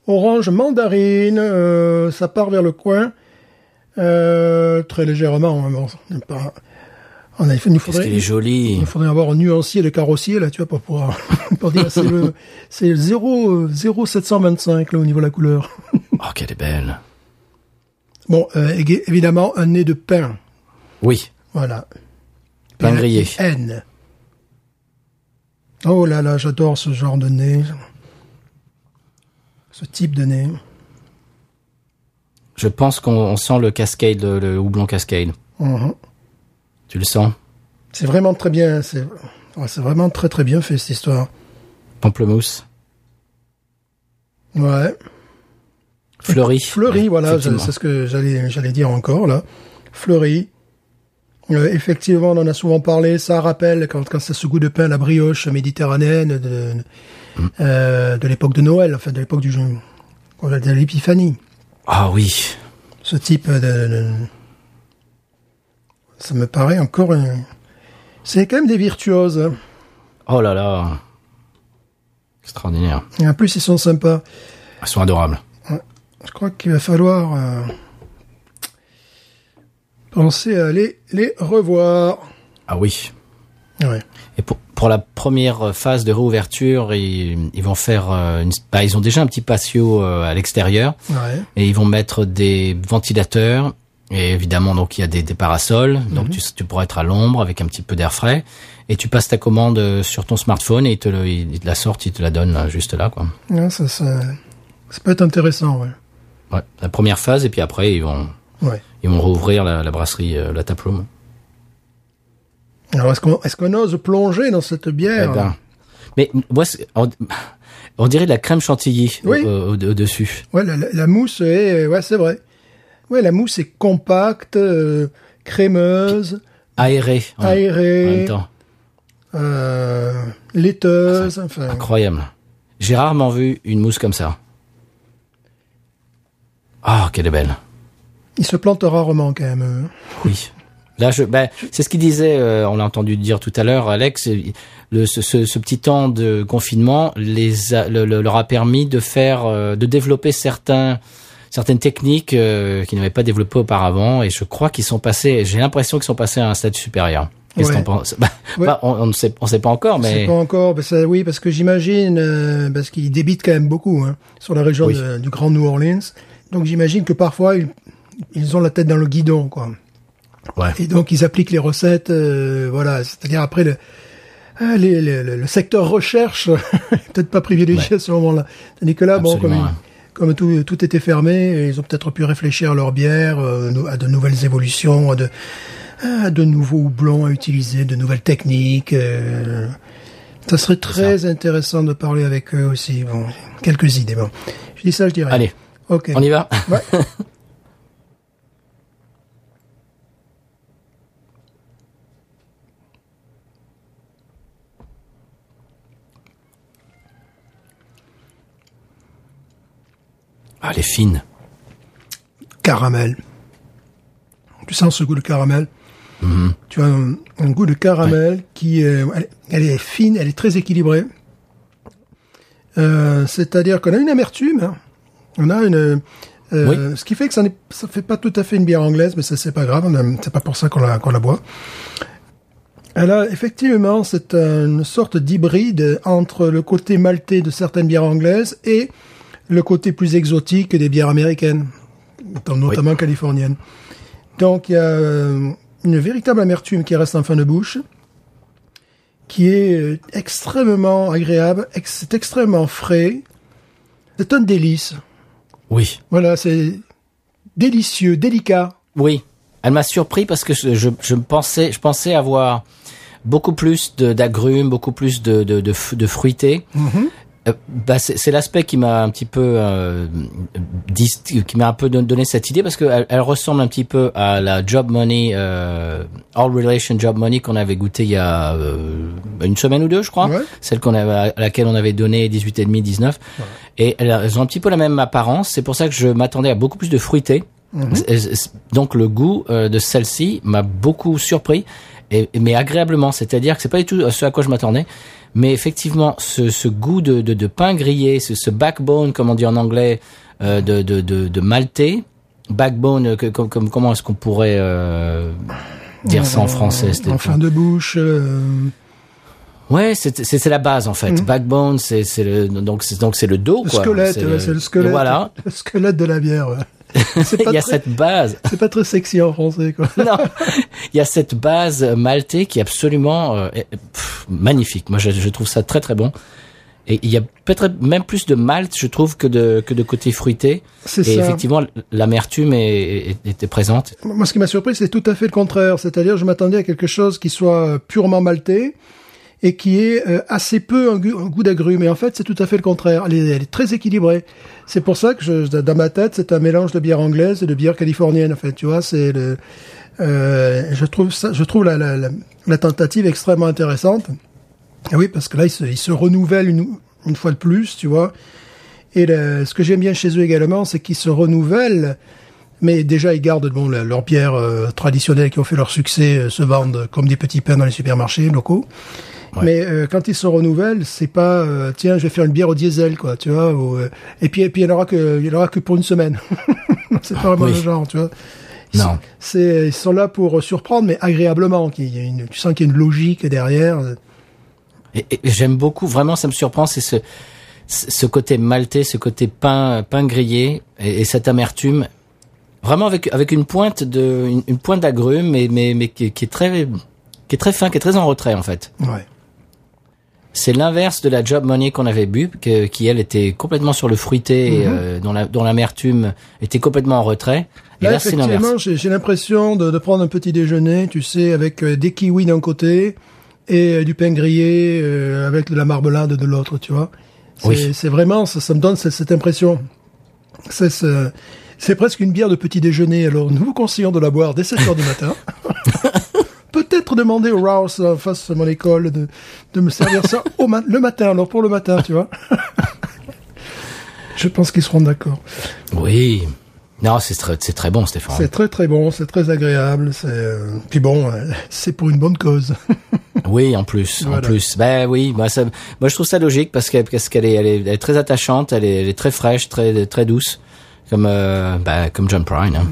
[SPEAKER 3] Orange mandarine, euh, ça part vers le coin. Euh, très légèrement. hein, bon, pas- on a, il nous faudrait,
[SPEAKER 1] est jolie.
[SPEAKER 3] il faudrait avoir un nuancier de carrossier là, tu vois, pour pouvoir pour dire c'est le c'est le 0 euh, 0,725 là au niveau de la couleur.
[SPEAKER 1] Oh, qu'elle est belle.
[SPEAKER 3] Bon, euh, évidemment un nez de pain,
[SPEAKER 1] Oui.
[SPEAKER 3] voilà.
[SPEAKER 1] Pain grillé.
[SPEAKER 3] N. Oh là là, j'adore ce genre de nez. Ce type de nez.
[SPEAKER 1] Je pense qu'on on sent le cascade, le, houblon cascade.
[SPEAKER 3] Mhm.
[SPEAKER 1] Tu le sens?
[SPEAKER 3] C'est vraiment très bien. C'est ouais, vraiment très très bien fait cette histoire.
[SPEAKER 1] Pamplemousse.
[SPEAKER 3] Ouais.
[SPEAKER 1] Fleuri.
[SPEAKER 3] Fleury,
[SPEAKER 1] Ouais,
[SPEAKER 3] voilà, c'est ce que j'allais j'allais dire encore là. Fleury. Euh, effectivement, on en a souvent parlé. Ça rappelle quand, quand c'est ce goût de pain, la brioche méditerranéenne de,
[SPEAKER 1] Mm.
[SPEAKER 3] euh, de l'époque de Noël, enfin de l'époque du de l'épiphanie.
[SPEAKER 1] Ah oui.
[SPEAKER 3] Ce type de, de- ça me paraît encore. C'est quand même des virtuoses. hein.
[SPEAKER 1] Oh là là. Extraordinaire.
[SPEAKER 3] Et en plus, ils sont sympas.
[SPEAKER 1] Elles sont adorables.
[SPEAKER 3] Je crois qu'il va falloir euh, penser à aller les revoir.
[SPEAKER 1] Ah oui.
[SPEAKER 3] Ouais.
[SPEAKER 1] Et pour, pour la première phase de réouverture, ils, ils vont faire euh, une, bah, ils ont déjà un petit patio euh, à l'extérieur
[SPEAKER 3] Ouais.
[SPEAKER 1] et ils vont mettre des ventilateurs et évidemment donc il y a des, des parasols donc tu, tu pourras être à l'ombre avec un petit peu d'air frais et tu passes ta commande euh, sur ton smartphone et ils te, le, ils te la sortent, ils te la donnent là, juste là quoi.
[SPEAKER 3] Ouais, ça, ça, ça peut être intéressant, ouais.
[SPEAKER 1] Ouais, la première phase et puis après ils vont
[SPEAKER 3] Ouais.
[SPEAKER 1] Ils vont rouvrir la, la brasserie euh, la taproom.
[SPEAKER 3] Alors, est-ce qu'on est-ce qu'on ose plonger dans cette
[SPEAKER 1] Eh
[SPEAKER 3] bière
[SPEAKER 1] ben, mais moi on, on dirait de la crème chantilly au-
[SPEAKER 3] Oui.
[SPEAKER 1] au- au- au-dessus.
[SPEAKER 3] Ouais, la, mousse est... Ouais, c'est vrai. Ouais, la mousse est compacte, euh, crémeuse,
[SPEAKER 1] aéré en-
[SPEAKER 3] aérée.
[SPEAKER 1] en même temps.
[SPEAKER 3] euh, laiteuse, enfin...
[SPEAKER 1] Incroyable. J'ai rarement vu une mousse comme ça. Ah, qu'elle est belle.
[SPEAKER 3] Il se plante rarement, quand même. euh.
[SPEAKER 1] Oui. Là, je, ben, c'est ce qu'il disait. euh, on l'a entendu dire tout à l'heure, Alex. Le, ce, ce, ce petit temps de confinement les a- le- le- leur a permis de faire, euh, de développer certains, certaines techniques euh, qu'ils n'avaient pas développées auparavant. Et je crois qu'ils sont passés. J'ai l'impression qu'ils sont passés à un stade supérieur. Qu'est-ce
[SPEAKER 3] Ouais.
[SPEAKER 1] qu'on pense Bah,
[SPEAKER 3] Ouais.
[SPEAKER 1] bah, on, on ne sait, on sait pas encore,
[SPEAKER 3] Je sais
[SPEAKER 1] mais
[SPEAKER 3] pas encore, mais ça, oui, parce que j'imagine, euh, parce qu'ils débitent quand même beaucoup hein, sur la région
[SPEAKER 1] Oui.
[SPEAKER 3] de- du Grand New Orleans. Donc j'imagine que parfois ils, ils ont la tête dans le guidon, quoi.
[SPEAKER 1] Ouais.
[SPEAKER 3] Et donc ils appliquent les recettes, euh, voilà. C'est-à-dire après le, les- le, secteur recherche peut-être pas privilégié à ce moment-là. Tandis que là, bon, comme, tout, tout était fermé, ils ont peut-être pu réfléchir à leur bière, euh, à de nouvelles évolutions, à de, à de nouveaux houblons à utiliser, de nouvelles techniques. euh. ça serait très intéressant de parler avec eux aussi. Bon, quelques idées. Bon, je dis ça, je dirais.
[SPEAKER 1] Allez,
[SPEAKER 3] ok.
[SPEAKER 1] on y va
[SPEAKER 3] Ouais.
[SPEAKER 1] Ah, elle est fine.
[SPEAKER 3] caramel. Tu sens ce goût de caramel. Tu as un, un goût de caramel qui est, elle, elle est fine, elle est très équilibrée. Euh, C'est-à-dire qu'on a une amertume, hein. on a une, euh, ce qui fait que ça ne fait pas tout à fait une bière anglaise, mais ça c'est pas grave, c'est pas pour ça qu'on la, qu'on la boit. Elle a effectivement c'est une sorte d'hybride entre le côté maltais de certaines bières anglaises et le côté plus exotique des bières américaines, notamment californiennes. Donc il y a euh, une véritable amertume qui reste en fin de bouche, qui est euh, extrêmement agréable, ex- c'est extrêmement frais. C'est un délice.
[SPEAKER 1] Oui.
[SPEAKER 3] Voilà, c'est délicieux, délicat.
[SPEAKER 1] Oui. Elle m'a surpris parce que je, je, pensais, je pensais avoir beaucoup plus d'agrumes, beaucoup plus de, de, de, fruité. Euh, bah, c'est l'aspect qui m'a un petit peu euh, dis- qui m'a un peu don- donné cette idée parce qu'elle elle ressemble un petit peu à la Job Money euh, All Relation Job Money qu'on avait goûté il y a euh, une semaine ou deux je crois.
[SPEAKER 3] Ouais.
[SPEAKER 1] celle qu'on avait à laquelle on avait donné 18 et demi 19 et elles, ont un petit peu la même apparence. C'est pour ça que je m'attendais à beaucoup plus de fruité. C'est- donc le goût euh, de celle-ci m'a beaucoup surpris et, mais agréablement. C'est-à-dire que c'est pas du tout ce à quoi je m'attendais mais effectivement, ce, ce goût de, de, de pain grillé, ce, ce backbone, comme on dit en anglais, euh, de, de, maltais, backbone, euh, que- comme, comme- comment est-ce qu'on pourrait euh, dire ça en français c'était
[SPEAKER 3] En fin de bouche. euh,
[SPEAKER 1] Ouais, c'est la base en fait. Backbone, c'est le donc c'est donc c'est le dos
[SPEAKER 3] le
[SPEAKER 1] quoi.
[SPEAKER 3] squelette,
[SPEAKER 1] C'est
[SPEAKER 3] le squelette.
[SPEAKER 1] Et voilà,
[SPEAKER 3] Le squelette de la bière. ouais.
[SPEAKER 1] Il y a
[SPEAKER 3] très-
[SPEAKER 1] cette base.
[SPEAKER 3] c'est pas très sexy en français, quoi.
[SPEAKER 1] non, il y a cette base maltais qui est absolument euh, pff, magnifique. Moi, je, je trouve ça très très bon. Et il y a peut-être même plus de malt, je trouve, que de que de côté fruité.
[SPEAKER 3] C'est
[SPEAKER 1] Et
[SPEAKER 3] ça.
[SPEAKER 1] effectivement, l'amertume était présente.
[SPEAKER 3] Moi, ce qui m'a surpris, c'est tout à fait le contraire. C'est-à-dire, je m'attendais à quelque chose qui soit purement maltais et qui ait euh, assez peu un goût, goût d'agrumes. Et en fait, c'est tout à fait le contraire. Elle est, elle est très équilibrée. C'est pour ça que je, dans ma tête, c'est un mélange de bière anglaise et de bière californienne. En fait, tu vois, c'est le. euh, je trouve ça, je trouve la, la, la, tentative extrêmement intéressante. Et oui, parce que là, ils se, ils se renouvellent une, une fois de plus, tu vois. Et le- ce que j'aime bien chez eux également, c'est qu'ils se renouvellent mais déjà, ils gardent bon, leurs bières euh, traditionnelles qui ont fait leur succès, euh, se vendent comme des petits pains dans les supermarchés locaux. Mais euh, quand ils se renouvellent, c'est pas euh, tiens, je vais faire une bière au diesel, quoi, tu vois. ou, euh, et puis, et puis il y en aura que, il y en aura que pour une semaine. c'est pas vraiment
[SPEAKER 1] Oui.
[SPEAKER 3] le genre, tu vois. Ils
[SPEAKER 1] Non.
[SPEAKER 3] C'est, ils sont là pour surprendre, mais agréablement. qu'il y a une- tu sens qu'il y a une logique derrière.
[SPEAKER 1] Et, et j'aime beaucoup, vraiment, ça me surprend, c'est ce ce côté maltais, ce côté pain pain grillé et, et cette amertume. Vraiment avec avec une pointe de une, une pointe d'agrumes, mais mais mais qui, qui est très qui est très fin, qui est très en retrait en fait.
[SPEAKER 3] Ouais.
[SPEAKER 1] C'est l'inverse de la Job Money qu'on avait bu, que, qui elle était complètement sur le fruité, et, euh, dont la- dont l'amertume était complètement en retrait. Et
[SPEAKER 3] Là,
[SPEAKER 1] là, c'est l'inverse.
[SPEAKER 3] effectivement, j'ai l'impression de, de prendre un petit déjeuner, tu sais, avec euh, des kiwis d'un côté et euh, du pain grillé euh, avec de la marmelade de l'autre, tu vois. C'est
[SPEAKER 1] Oui.
[SPEAKER 3] c'est vraiment, ça, ça me donne cette, cette impression. C'est ce- c'est presque une bière de petit déjeuner. Alors, nous vous conseillons de la boire dès 7 heures du matin. Demander au Rouse en face de mon école de, de me servir ça au ma- le matin, alors pour le matin, tu vois. Je pense qu'ils seront d'accord.
[SPEAKER 1] Oui. Non, c'est très, c'est très bon, Stéphane.
[SPEAKER 3] C'est très très bon, c'est très agréable. C'est euh, puis bon, euh, c'est pour une bonne cause.
[SPEAKER 1] Oui, en plus, en plus. Ben oui, moi, ça, moi je trouve ça logique parce qu'elle, parce qu'elle est, elle est, elle est très attachante, elle est, elle est très fraîche, très, très douce, comme, euh, bah, comme John Prine. Hein.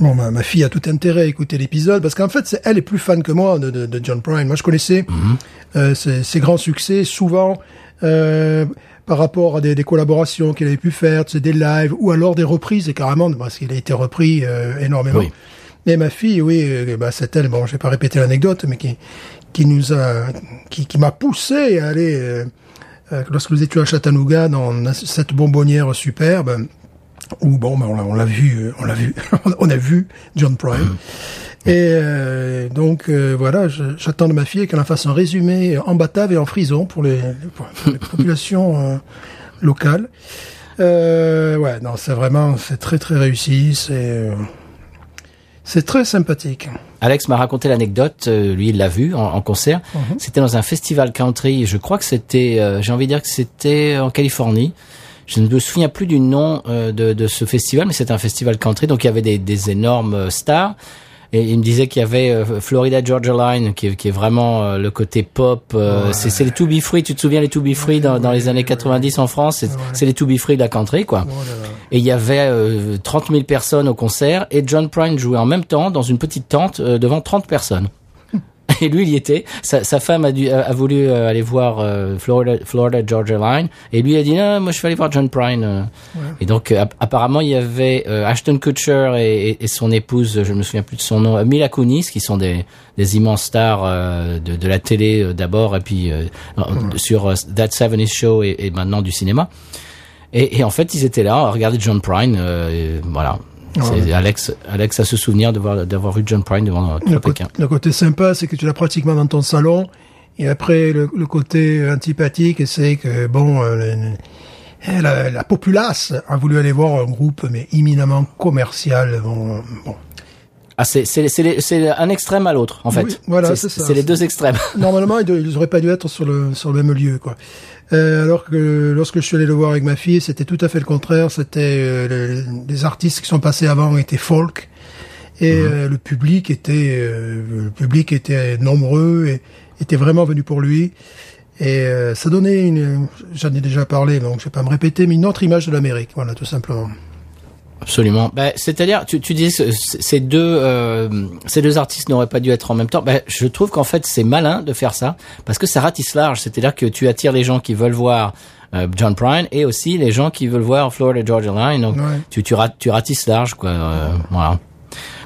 [SPEAKER 3] Bon, ma, ma fille a tout intérêt à écouter l'épisode parce qu'en fait, elle est plus fan que moi de, de, de John Prine. Moi, je connaissais euh, ses, ses grands succès souvent. Euh, par rapport à des, des collaborations qu'il avait pu faire, des lives ou alors des reprises et carrément parce qu'il a été repris euh, énormément.
[SPEAKER 1] Oui.
[SPEAKER 3] Mais ma fille, oui, euh, bah, c'est elle. Bon, je vais pas répéter l'anecdote, mais qui qui nous a, qui, qui m'a poussé à aller euh, euh, lorsque nous étions à Chattanooga dans cette bonbonnière superbe où bon, ben, on l'a- vu, euh, on l'a vu, on a vu John Prine. Et euh, donc euh, voilà, j'attends de ma fille qu'elle en fasse un résumé en batave et en frison pour les, pour les populations euh, locales. Euh, ouais, non, c'est vraiment, c'est très très réussi, c'est euh, c'est très sympathique.
[SPEAKER 1] Alex m'a raconté l'anecdote, euh, lui il l'a vu en, en concert. C'était dans un festival country, je crois que c'était, euh, j'ai envie de dire que c'était en Californie. Je ne me souviens plus du nom euh, de, de ce festival, mais c'était un festival country, donc il y avait des, des énormes euh, stars. Et il me disait qu'il y avait euh, Florida Georgia Line, qui, est- qui est vraiment le côté pop. euh, C'est c'est les To Be Free, tu te souviens les To Be Free dans, dans les années 90 en France? C'est c'est les To Be Free de la country, quoi. Et il y avait euh, 30 000 personnes au concert et John Prine jouait en même temps dans une petite tente euh, devant 30 personnes. Et lui, il y était. Sa, sa femme a, dû, a, a voulu euh, aller voir euh, Florida, Florida Georgia Line et lui a dit non, moi je vais aller voir John Prine. euh. Et donc app- apparemment il y avait euh, Ashton Kutcher et, et- et son épouse, je me souviens plus de son nom, Mila Kunis, qui sont des, des immenses stars euh, de, de la télé euh, d'abord et puis euh, sur euh, That 70 Show et, et maintenant du cinéma. Et, et en fait, ils étaient là à regarder John Prine. euh, et voilà. C'est Alex, Alex a ce souvenir d'avoir vu John Prine devant euh,
[SPEAKER 3] Le,
[SPEAKER 1] Pékin.
[SPEAKER 3] le côté sympa, c'est que tu l'as pratiquement dans ton salon. Et après, le, le côté antipathique, c'est que, bon, euh, la, la populace a voulu aller voir un groupe, mais éminemment commercial. Bon, bon.
[SPEAKER 1] Ah, c'est c'est c'est c'est un extrême à l'autre, en fait.
[SPEAKER 3] Oui, voilà, c'est ça.
[SPEAKER 1] C'est les deux extrêmes.
[SPEAKER 3] Normalement, ils ils auraient pas dû être sur le, sur le même lieu, quoi. Euh, alors que lorsque je suis allé le voir avec ma fille, c'était tout à fait le contraire. C'était euh, le- les artistes qui sont passés avant étaient folk et euh, le public était euh, le public était nombreux et était vraiment venu pour lui. Et euh, ça donnait une, j'en ai déjà parlé, donc je vais pas me répéter, mais une autre image de l'Amérique, voilà, tout simplement.
[SPEAKER 1] Absolument. Ben, c'est-à-dire, tu, tu dis ces deux euh, ces deux artistes n'auraient pas dû être en même temps. Ben, je trouve qu'en fait c'est malin de faire ça parce que ça ratisse large. C'est-à-dire que tu attires les gens qui veulent voir euh, John Prine et aussi les gens qui veulent voir Florida Georgia Line. Donc
[SPEAKER 3] Ouais.
[SPEAKER 1] tu tu, rat- tu ratisses large quoi. euh, voilà.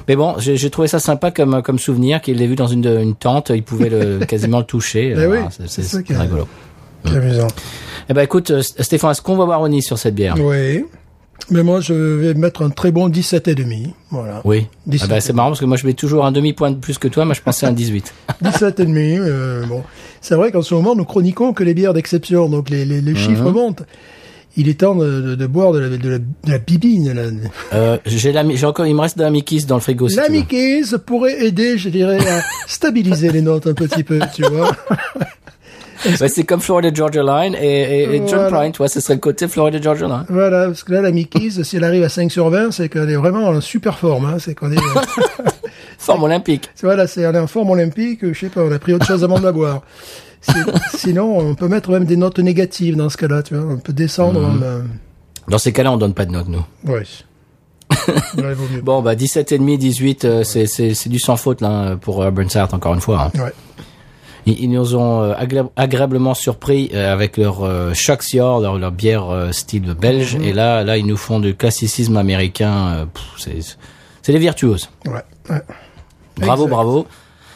[SPEAKER 1] Mais bon, j'ai j'ai trouvé ça sympa comme comme souvenir qu'il l'ait vu dans une, une tente. Il pouvait le, quasiment le toucher.
[SPEAKER 3] Ben oui,
[SPEAKER 1] Voilà, c'est-
[SPEAKER 3] est-
[SPEAKER 1] rigolo.
[SPEAKER 3] C'est amusant.
[SPEAKER 1] Eh ben écoute, euh, Stéphane, est-ce qu'on va voir Oni sur cette bière?
[SPEAKER 3] Oui. Mais moi, je vais mettre un très bon 17 et demi. Voilà.
[SPEAKER 1] Oui.
[SPEAKER 3] 17.
[SPEAKER 1] Ah ben, c'est marrant parce que moi je mets toujours un demi point de plus que toi, mais je pensais à un 18.
[SPEAKER 3] 17 et demi. euh, bon, c'est vrai qu'en ce moment, nous chroniquons que les bières d'exception, donc les, les, les chiffres montent. Il est temps de, de, de boire de la, de la, de la bibine. La,
[SPEAKER 1] Euh, j'ai la, j'ai encore, il me reste de la Mickey's dans le frigo. Si
[SPEAKER 3] la. Mickey's pourrait aider, je dirais, à stabiliser les notes un petit peu, tu vois.
[SPEAKER 1] Ouais, c'est comme Florida Georgia Line et, et, et John
[SPEAKER 3] Voilà.
[SPEAKER 1] Prine, tu vois, ce serait le côté Florida Georgia Line.
[SPEAKER 3] Voilà, parce que là, la Mickey's, si elle arrive à 5 sur 20, c'est qu'elle est vraiment en super forme. Hein, c'est qu'on est,
[SPEAKER 1] Forme olympique.
[SPEAKER 3] voilà, c'est elle est en forme olympique. Je sais pas, on a pris autre chose avant de la boire. Sinon, on peut mettre même des notes négatives dans ce cas-là, tu vois. On peut descendre. en, euh,
[SPEAKER 1] Dans ces cas-là, on donne pas de notes, nous.
[SPEAKER 3] ouais. Ouais, mieux.
[SPEAKER 1] Bon, bah, 17 et demi, 18, euh, c'est, c'est, c'est du sans faute, là, pour euh, Burnside, encore une fois. hein.
[SPEAKER 3] Ouais.
[SPEAKER 1] Ils, nous ont euh, agré- agréablement surpris euh, avec leur euh, leur, leur bière euh, style belge.
[SPEAKER 3] Mhm.
[SPEAKER 1] Et là, là, ils nous font du classicisme américain. c'est, des virtuoses.
[SPEAKER 3] Ouais. ouais.
[SPEAKER 1] Bravo, bravo.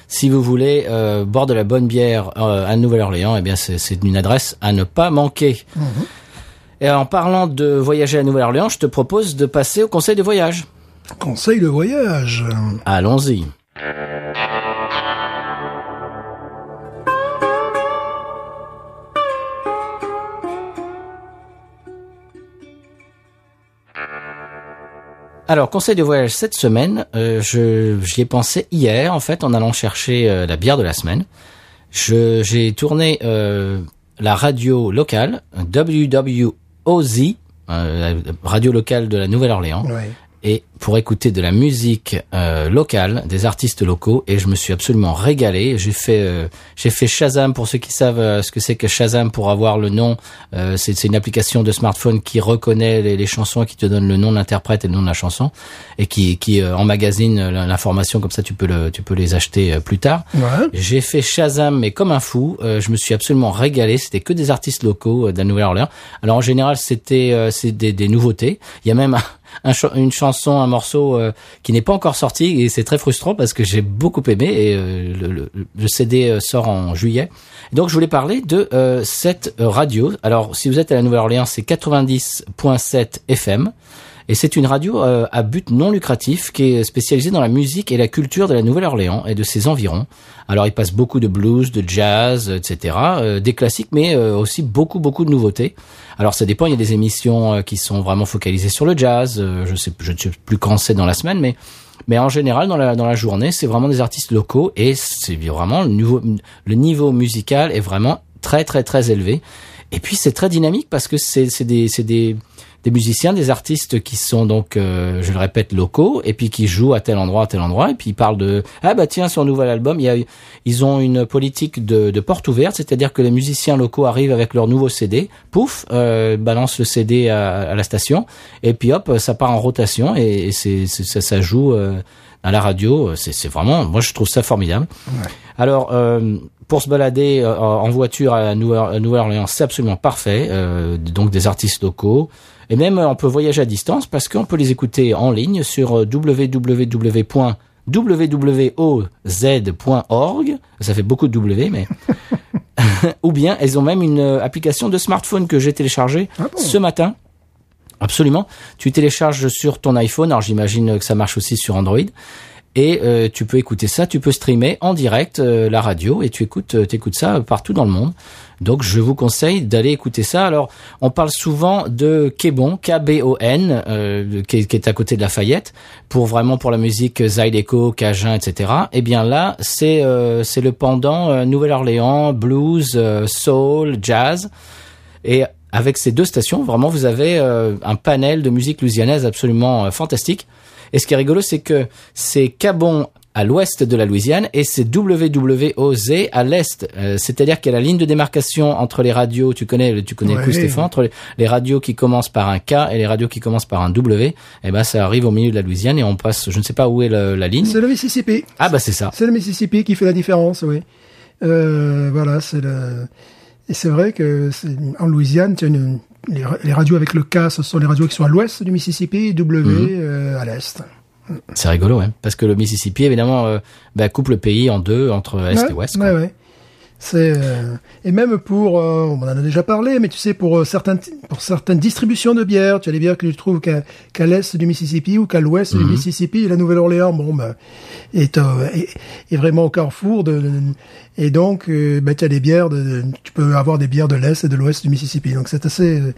[SPEAKER 1] Si vous voulez euh, boire de la bonne bière à Nouvelle-Orléans, eh bien c'est, c'est une adresse à ne pas manquer. Et en parlant de voyager à Nouvelle-Orléans, je te propose de passer au conseil de voyage.
[SPEAKER 3] Conseil de voyage.
[SPEAKER 1] Allons-y. Alors, conseil de voyage cette semaine, euh, je j'y ai pensé hier, en fait, en allant chercher euh, la bière de la semaine. Je j'ai tourné euh, la radio locale, WWOZ, euh, radio locale de la Nouvelle-Orléans,
[SPEAKER 3] Ouais.
[SPEAKER 1] Et pour écouter de la musique euh, locale, des artistes locaux, et je me suis absolument régalé. J'ai fait, euh, j'ai fait Shazam pour ceux qui savent euh, ce que c'est que Shazam pour avoir le nom. Euh, c'est, c'est une application de smartphone qui reconnaît les, les chansons, et qui te donne le nom de l'interprète et le nom de la chanson, et qui, qui euh, emmagasine l'information comme ça. Tu peux le, tu peux les acheter plus tard.
[SPEAKER 3] Ouais.
[SPEAKER 1] J'ai fait Shazam, mais comme un fou. Euh, je me suis absolument régalé. C'était que des artistes locaux de la Nouvelle-Orléans. Alors en général, c'était euh, c'est des, des nouveautés. Il y a même un, un une chanson, un morceau euh, qui n'est pas encore sorti et c'est très frustrant parce que j'ai beaucoup aimé et euh, le, le- le CD euh, sort en juillet. Donc je voulais parler de euh, cette radio. Alors si vous êtes à la Nouvelle-Orléans, c'est 90.7 FM. Et c'est une radio euh, à but non lucratif qui est spécialisée dans la musique et la culture de la Nouvelle-Orléans et de ses environs. Alors il passe beaucoup de blues, de jazz, etc., euh, des classiques, mais euh, aussi beaucoup beaucoup de nouveautés. Alors ça dépend. Il y a des émissions euh, qui sont vraiment focalisées sur le jazz. euh, je sais, je ne sais plus quand c'est dans la semaine, mais mais en général dans la dans la journée, c'est vraiment des artistes locaux et c'est vraiment le niveau le niveau musical est vraiment très très très élevé. Et puis c'est très dynamique parce que c'est des c'est des des musiciens, des artistes qui sont donc, euh, je le répète, locaux, et puis qui jouent à tel endroit, à tel endroit, et puis ils parlent de ah bah tiens sur nouvel album, il y a, ils ont une politique de, de porte ouverte, c'est-à-dire que les musiciens locaux arrivent avec leur nouveau CD, pouf, euh, balancent le CD à, à la station, et puis hop, ça part en rotation et, et c'est, c'est- ça, ça joue euh, à la radio, c'est, c'est vraiment, moi je trouve ça formidable. Alors, euh, pour se balader euh, en voiture à Nouvelle-Orléans, c'est absolument parfait. euh, donc des artistes locaux. Et même, euh, on peut voyager à distance parce qu'on peut les écouter en ligne sur euh, www.wwoz.org. Ça fait beaucoup de W, mais... Ou bien, elles ont même une euh, application de smartphone que j'ai téléchargée
[SPEAKER 3] Ah bon
[SPEAKER 1] ce matin. Absolument. Tu télécharges sur ton iPhone. Alors j'imagine que ça marche aussi sur Android. Et euh, tu peux écouter ça, tu peux streamer en direct euh, la radio et tu écoutes, euh, t'écoutes ça partout dans le monde. Donc je vous conseille d'aller écouter ça. Alors on parle souvent de Kebon, K-B-O-N, euh, qui, est, qui est à côté de Lafayette, pour vraiment pour la musique Zydeco, Cajun, etc. Eh bien là, c'est euh, c'est le pendant euh, Nouvelle-Orléans, blues, soul, jazz. Et avec ces deux stations, vraiment, vous avez un panel de musique louisianaise absolument fantastique. Et ce qui est rigolo, c'est que c'est Cabon à l'ouest de la Louisiane et c'est WWOZ à l'est. Euh, C'est-à-dire qu'il y a la ligne de démarcation entre les radios, tu connais, tu connais le coup. Stéphane, entre les, les radios qui commencent par un K et les radios qui commencent par un W. Et ben ça arrive au milieu de la Louisiane et on passe, je ne sais pas où est le- la ligne.
[SPEAKER 3] C'est le Mississippi.
[SPEAKER 1] Ah bah c'est ça.
[SPEAKER 3] C'est le Mississippi qui fait la différence, oui. Euh, voilà, c'est le. Et c'est vrai que en Louisiane, tu as une- les, ra- les radios avec le K, ce sont les radios qui sont à l'ouest du Mississippi, et W
[SPEAKER 1] Mhm.
[SPEAKER 3] euh, à l'est.
[SPEAKER 1] C'est rigolo, ouais. Parce que le Mississippi, évidemment, euh, bah, coupe le pays en deux entre est
[SPEAKER 3] Ouais,
[SPEAKER 1] et ouest. quoi.
[SPEAKER 3] ouais, ouais. C'est euh, et même pour, euh, on en a déjà parlé, mais tu sais pour euh, certaines pour certaines distributions de bières, tu as des bières que tu trouves qu'à qu'à l'est du Mississippi ou qu'à l'ouest
[SPEAKER 1] Mhm.
[SPEAKER 3] du Mississippi, et la Nouvelle-Orléans, bon ben est, euh, est est vraiment au carrefour de, de- et donc euh, ben, tu as des bières de, de- tu peux avoir des bières de l'est et de l'ouest du Mississippi, donc c'est assez euh,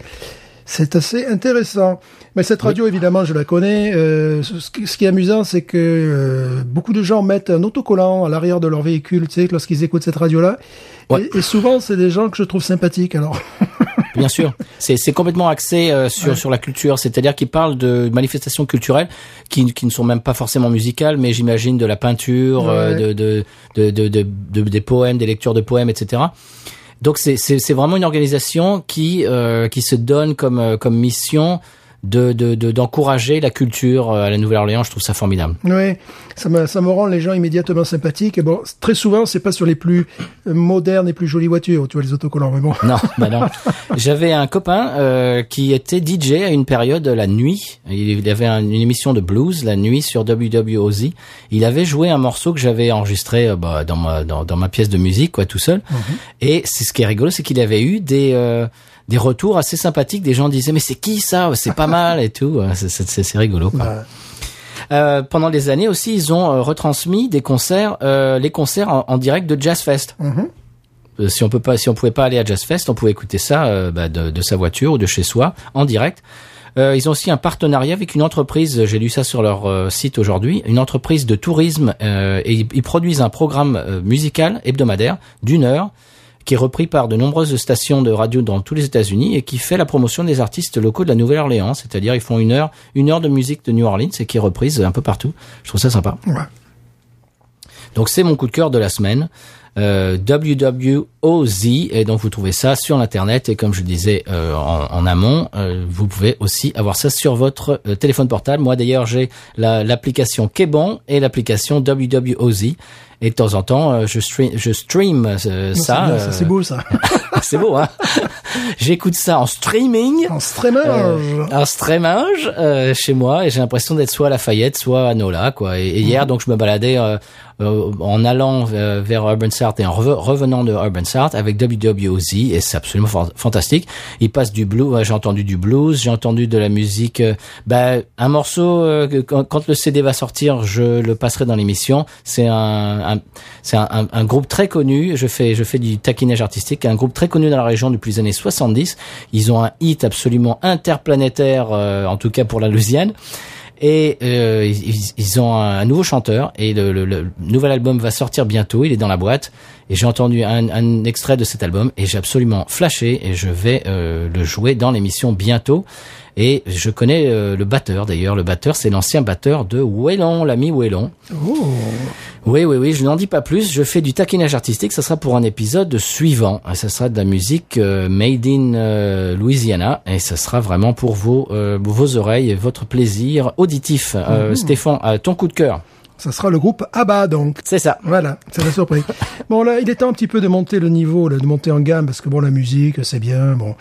[SPEAKER 3] c'est assez intéressant. Mais cette radio, évidemment, je la connais. Euh, ce, qui- ce qui est amusant, c'est que euh, beaucoup de gens mettent un autocollant à l'arrière de leur véhicule, tu sais, lorsqu'ils écoutent cette radio-là.
[SPEAKER 1] Ouais.
[SPEAKER 3] Et, et souvent, c'est des gens que je trouve sympathiques. Alors,
[SPEAKER 1] Bien sûr, c'est complètement axé euh, sur sur la culture, c'est-à-dire qu'ils parlent de manifestations culturelles qui qui ne sont même pas forcément musicales, mais j'imagine de la peinture, euh,
[SPEAKER 3] Ouais.
[SPEAKER 1] de de de de- des poèmes, des lectures de poèmes, etc. Donc c'est vraiment une organisation qui euh, qui se donne comme euh, comme mission de de de- d'encourager la culture euh, à la Nouvelle-Orléans. Je trouve ça formidable.
[SPEAKER 3] oui, ça me, ça me rend les gens immédiatement sympathiques. Et bon, très souvent, c'est pas sur les plus euh, modernes et plus jolies voitures, tu vois, les autocollants. Mais bon,
[SPEAKER 1] Non, bah non. J'avais un copain euh, qui était DJ à une période la nuit. Il avait un- une émission de blues la nuit sur WWOZ. Il avait joué un morceau que j'avais enregistré euh, bah, dans ma dans, dans ma pièce de musique, quoi, tout seul. Et c'est ce qui est rigolo, c'est qu'il avait eu des euh, des retours assez sympathiques. Des gens disaient mais c'est qui ça? C'est pas mal et tout. C'est- rigolo. Quoi.
[SPEAKER 3] bah,
[SPEAKER 1] Euh, pendant des années aussi, ils ont euh, retransmis des concerts, euh, les concerts en, en direct de Jazz Fest.
[SPEAKER 3] Mhm.
[SPEAKER 1] Euh, si on peut pas, si on pouvait pas aller à Jazz Fest, on pouvait écouter ça bah, de, de sa voiture ou de chez soi en direct. Ils ont aussi un partenariat avec une entreprise, j'ai lu ça sur leur site aujourd'hui, une entreprise de tourisme et ils, ils produisent un programme musical hebdomadaire d'une heure qui est repris par de nombreuses stations de radio dans tous les États-Unis et qui fait la promotion des artistes locaux de la Nouvelle-Orléans. C'est-à-dire ils font une heure, une heure de musique de New Orleans et qui est reprise un peu partout. Je trouve ça sympa.
[SPEAKER 3] ouais.
[SPEAKER 1] Donc c'est mon coup de cœur de la semaine. euh, WWOZ et donc vous trouvez ça sur l'internet et comme je le disais euh, en, en amont, euh, vous pouvez aussi avoir ça sur votre euh, téléphone portable. Moi d'ailleurs j'ai la- l'application Kebon et l'application WWOZ et de temps en temps euh, je stream, je stream euh,
[SPEAKER 3] Non,
[SPEAKER 1] ça.
[SPEAKER 3] c'est bien, ça,
[SPEAKER 1] euh,
[SPEAKER 3] c'est beau ça.
[SPEAKER 1] c'est beau, hein J'écoute ça en streaming.
[SPEAKER 3] En streamer.
[SPEAKER 1] Euh, un streamage euh, chez moi et j'ai l'impression d'être soit à Lafayette soit à Nola quoi et, et hier donc je me baladais euh, euh, en allant vers Urban Sart et en reve- revenant de Urban Sart avec WWOZ et c'est absolument fan- fantastique il passe du blues j'ai entendu du blues j'ai entendu de la musique bah, un morceau euh, quand le CD va sortir je le passerai dans l'émission c'est un, c'est un, groupe très connu. Je fais je fais du taquinage artistique. Un groupe très connu dans la région depuis les années 70 ils ont un hit absolument interplanétaire euh, en tout cas pour la Louisiane. Et euh, ils, ont un nouveau chanteur. Et le nouvel album va sortir bientôt. Il est dans la boîte et j'ai entendu un, un extrait de cet album et j'ai absolument flashé et je vais euh, le jouer dans l'émission bientôt. Et je connais euh, le batteur d'ailleurs. Le batteur, c'est l'ancien batteur de Wellon, l'ami Wellon.
[SPEAKER 3] Oh.
[SPEAKER 1] Oui, oui, oui, je n'en dis pas plus. Je fais du taquinage artistique. Ça sera pour un épisode suivant. Ça sera de la musique euh, made in euh, Louisiana. Et ça sera vraiment pour vos, euh, vos oreilles et votre plaisir auditif. Euh, Stéphane, euh, ton coup de cœur.
[SPEAKER 3] Ça sera le groupe ABBA donc.
[SPEAKER 1] C'est ça.
[SPEAKER 3] Voilà, c'est la surprise. bon là, il est temps un petit peu de monter le niveau, là, de monter en gamme, parce que bon, la musique, c'est bien. Bon,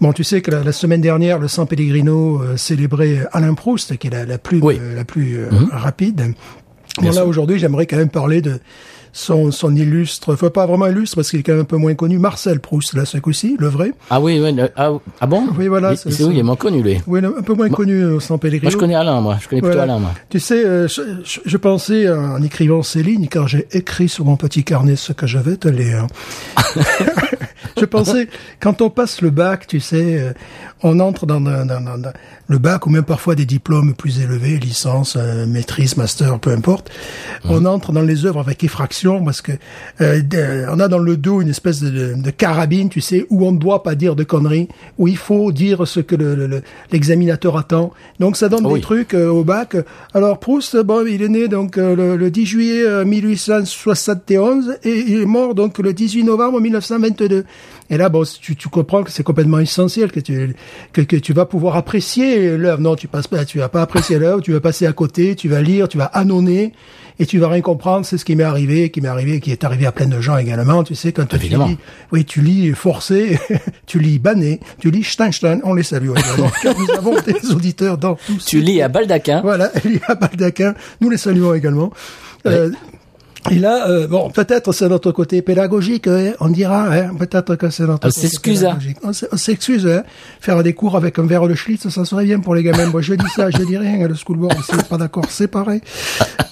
[SPEAKER 3] bon, tu sais que la, la semaine dernière, le San Pellegrino euh, célébrait Alain Proust, qui est la, la plus,
[SPEAKER 1] Oui.
[SPEAKER 3] Euh, la plus euh, rapide. Bon là, aujourd'hui, j'aimerais quand même parler de son, son illustre, enfin pas vraiment illustre, parce qu'il est quand même un peu moins connu, Marcel Proust, là, ce coup-ci, le vrai.
[SPEAKER 1] Ah oui, oui. le- ah, ah bon?
[SPEAKER 3] Oui, voilà,
[SPEAKER 1] Il-
[SPEAKER 3] c'est-
[SPEAKER 1] où? Il est moins connu, lui.
[SPEAKER 3] Oui, un peu moins connu au San Pellegrino.
[SPEAKER 1] Moi, je connais Alain, moi. Je connais plutôt
[SPEAKER 3] Voilà.
[SPEAKER 1] Alain, moi.
[SPEAKER 3] Tu sais, euh, je, je- je pensais euh, en écrivant ces lignes, car j'ai écrit sur mon petit carnet ce que je vais te lire. je pensais, quand on passe le bac, tu sais, euh, on entre dans, dans- dans- dans- dans le bac ou même parfois des diplômes plus élevés, licence, euh, maîtrise, master, peu importe. On entre dans les œuvres avec effraction parce que euh, on a dans le dos une espèce de, de- de carabine, tu sais, où on ne doit pas dire de conneries, où il faut dire ce que le- le- le- l'examinateur attend. Donc ça donne
[SPEAKER 1] Oui.
[SPEAKER 3] des trucs euh, au bac. Alors Proust, bon, il est né donc euh, le, le 10 juillet euh, 1871 et il est mort donc le 18 novembre 1922. Et là, bon, tu, tu comprends que c'est complètement essentiel que tu que, que tu vas pouvoir apprécier l'œuvre. Non, tu passes pas, tu vas pas apprécier l'œuvre, tu vas passer à côté, tu vas lire, tu vas annoncer et tu vas rien comprendre. C'est ce qui m'est arrivé, qui m'est arrivé, qui est arrivé à plein de gens également. Tu sais, quand
[SPEAKER 1] Évidemment.
[SPEAKER 3] tu lis, oui, tu lis forcé, tu lis Banet, tu lis Steinstein, on les salue également. nous avons des auditeurs dans tous.
[SPEAKER 1] Tu lis à Baldaquin.
[SPEAKER 3] Voilà, il y a Baldaquin, nous les saluons également. Euh, et là, euh, bon, peut-être c'est notre côté pédagogique, hein, on dira, hein, peut-être que c'est notre
[SPEAKER 1] On
[SPEAKER 3] côté
[SPEAKER 1] hein.
[SPEAKER 3] pédagogique. On on s'excuse, hein. faire des cours avec un verre de Schlitz, ça serait bien pour les gamins. Moi, je dis ça, je dis rien, le schoolboard, c'est pas d'accord, c'est pareil.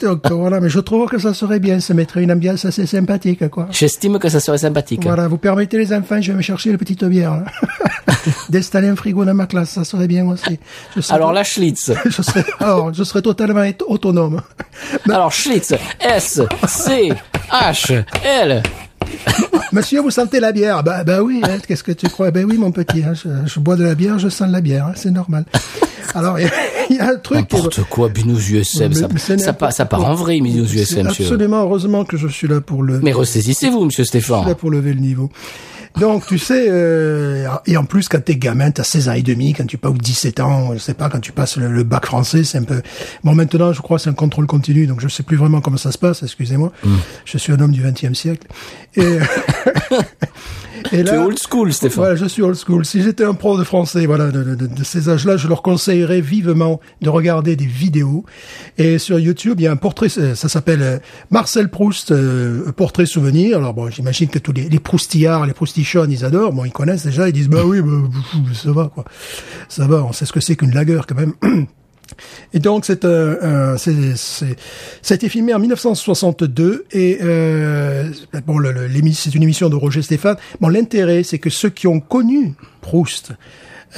[SPEAKER 3] Donc voilà, mais je trouve que ça serait bien, ça mettrait une ambiance assez sympathique, quoi.
[SPEAKER 1] J'estime que ça serait sympathique.
[SPEAKER 3] Voilà, vous permettez les enfants, je vais me chercher une petite bière, là. d'installer un frigo dans ma classe, ça serait bien aussi. Serais-
[SPEAKER 1] Alors, la Schlitz.
[SPEAKER 3] je serais, alors, je serais totalement aut- autonome.
[SPEAKER 1] Alors, Schlitz. S, C, H, L.
[SPEAKER 3] Monsieur, vous sentez la bière? Bah, bah oui, hein, qu'est-ce que tu crois? Ben oui, mon petit, hein, je, je bois de la bière, je sens la bière, hein, c'est normal. Alors, il y a- il y, a un truc...
[SPEAKER 1] N'importe quoi, Binous USM. Ça, ça, part- ça part en vrille, Binous
[SPEAKER 3] C'est
[SPEAKER 1] USM, monsieur.
[SPEAKER 3] Absolument, heureusement que je suis là pour le...
[SPEAKER 1] Mais ressaisissez-vous, monsieur
[SPEAKER 3] Je suis là
[SPEAKER 1] Stéphane.
[SPEAKER 3] pour lever le niveau. Donc, tu sais, euh, et en plus, quand t'es gamin, t'as 16 ans et demi, quand tu passes, ou 17 ans, je sais pas, quand tu passes le, le bac français, c'est un peu... Bon, maintenant, je crois, c'est un contrôle continu, donc je sais plus vraiment comment ça se passe, excusez-moi.
[SPEAKER 1] Hmm.
[SPEAKER 3] Je suis un homme du 20e siècle. Et, et
[SPEAKER 1] Tu es old school, Stéphane.
[SPEAKER 3] voilà, je suis old school. Si j'étais un pro de français, voilà, de, de- de ces âges-là, je leur conseillerais vivement de regarder des vidéos. Et sur YouTube, il y a un portrait, euh, ça s'appelle euh, Marcel Proust, euh, portrait souvenir. Alors bon, j'imagine que tous les, les proustillards, les proustichons, ils adorent. Bon, ils connaissent déjà, ils disent, bah oui, bah, ça va, quoi. Ça va, on sait ce que c'est qu'une lagueur, quand même. Et donc c'est un, un- c'est, c'est- ça a été filmé en 1962 et euh, bon c'est une émission de Roger Stéphane. Bon l'intérêt c'est que ceux qui ont connu Proust,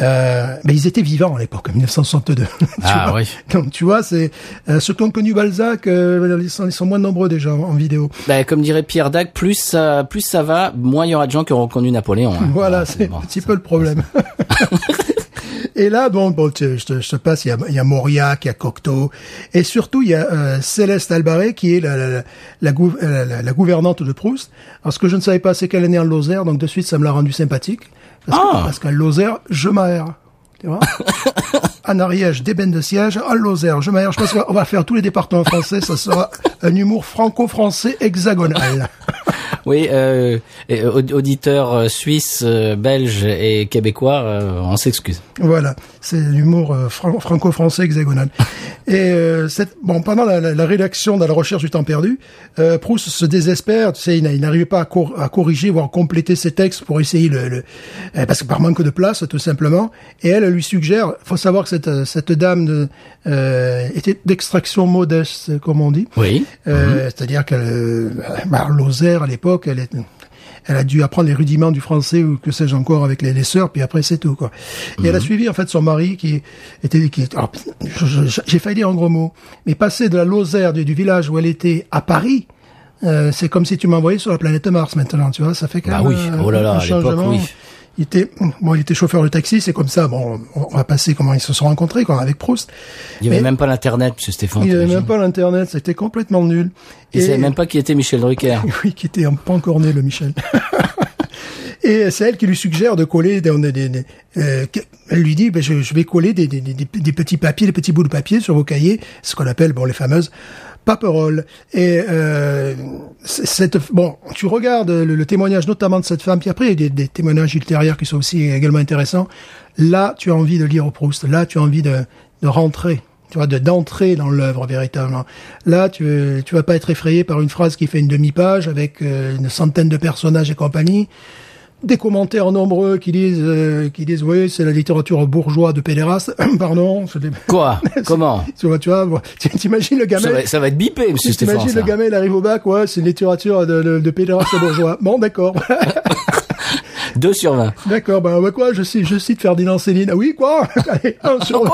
[SPEAKER 3] euh, ben, ils étaient vivants à l'époque, en 1962. Tu
[SPEAKER 1] Ah oui.
[SPEAKER 3] Donc tu vois c'est euh, ceux qui ont connu Balzac, euh, ils, sont, ils sont moins nombreux déjà en, en vidéo.
[SPEAKER 1] Ben, comme dirait Pierre Dac, plus ça, plus ça va, moins il y aura de gens qui auront reconnu Napoléon. hein.
[SPEAKER 3] Voilà,
[SPEAKER 1] Voilà,
[SPEAKER 3] c'est
[SPEAKER 1] bon.
[SPEAKER 3] un petit peu le problème. Et là, bon, bon tu- je, te, je te passe, il y a, il y a Mauriac, il y a Cocteau, et surtout il y a euh, Céleste Albaret qui est la, la, la, la gou- euh, la- la gouvernante de Proust. Alors ce que je ne savais pas, c'est qu'elle est née en Lozère, donc de suite ça me l'a rendu sympathique. Parce
[SPEAKER 1] Ah.
[SPEAKER 3] que- parce qu'à Lozère, je m'aère. Tu vois En Ariège, des bennes de siège. En Lozère, je m'aère. Je pense qu'on va faire tous les départements français. Ça sera un humour franco-français hexagonal.
[SPEAKER 1] Oui, euh, auditeurs euh, suisses, euh, belges et québécois, euh, on s'excuse.
[SPEAKER 3] Voilà, c'est l'humour fran- franco-français hexagonal. Et euh, cette, bon, pendant la, la- la rédaction de la recherche du temps perdu, Proust se désespère. Tu sais, il n'a- il n'arrivait pas à, cor- à corriger, voire compléter ses textes pour essayer le, le parce que par manque de place, tout simplement. Et elle, elle lui suggère. Faut savoir que cette, cette dame de, euh, était d'extraction modeste, comme on dit.
[SPEAKER 1] Oui.
[SPEAKER 3] Euh, C'est-à-dire qu'elle, euh, bah, Lozère à l'époque, elle est, elle a dû apprendre les rudiments du français ou que sais-je encore avec les, les sœurs, puis après c'est tout quoi. Et elle a suivi en fait son mari qui était, qui, j'ai failli dire un gros mot, mais passer de la Lozère du, du village où elle était à Paris. euh, c'est comme si tu m'envoyais sur la planète Mars maintenant, tu vois, ça fait quand
[SPEAKER 1] Bah
[SPEAKER 3] même
[SPEAKER 1] oui.
[SPEAKER 3] un-
[SPEAKER 1] Oh là là,
[SPEAKER 3] un
[SPEAKER 1] à l'époque, oui.
[SPEAKER 3] Il était, bon, il était chauffeur de taxi, c'est comme ça. Bon, on va passer comment ils se sont rencontrés, quoi, avec Proust.
[SPEAKER 1] Il n'y avait même pas l'internet, monsieur Stéphane.
[SPEAKER 3] Il n'y avait même pas l'internet, c'était complètement nul.
[SPEAKER 1] Il savait même pas qui était Michel Drucker.
[SPEAKER 3] Oui, qui était un pas encore né, le Michel. Et c'est elle qui lui suggère de coller des, des- des- euh, elle lui dit, ben, je, je vais coller des, des, des, des petits papiers, des petits bouts de papier sur vos cahiers, ce qu'on appelle, bon, les fameuses paperoles. Et euh, cette, bon, tu regardes le, le témoignage notamment de cette femme, puis après il y a des, des témoignages ultérieurs qui sont aussi également intéressants. Là, tu as envie de lire Proust. Là, tu as envie de, de rentrer tu vois, de d'entrer dans l'œuvre véritablement. Là, tu tu vas pas être effrayé par une phrase qui fait une demi-page avec euh, une centaine de personnages et compagnie. Des commentaires nombreux qui disent euh, qui disent oui c'est la littérature bourgeois de pédéraste pardon des-
[SPEAKER 1] Quoi? Comment?
[SPEAKER 3] tu vois tu vois t'imagines le gamin
[SPEAKER 1] ça va, ça va être bipé, monsieur Stéphane.
[SPEAKER 3] t'imagines le gamin il arrive au bac ouais c'est une littérature de, de, de bourgeois bon d'accord
[SPEAKER 1] 2 sur 20.
[SPEAKER 3] D'accord, ben bah quoi, je cite, je cite Ferdinand Céline. Ah oui, quoi? Allez, 1 sur 20.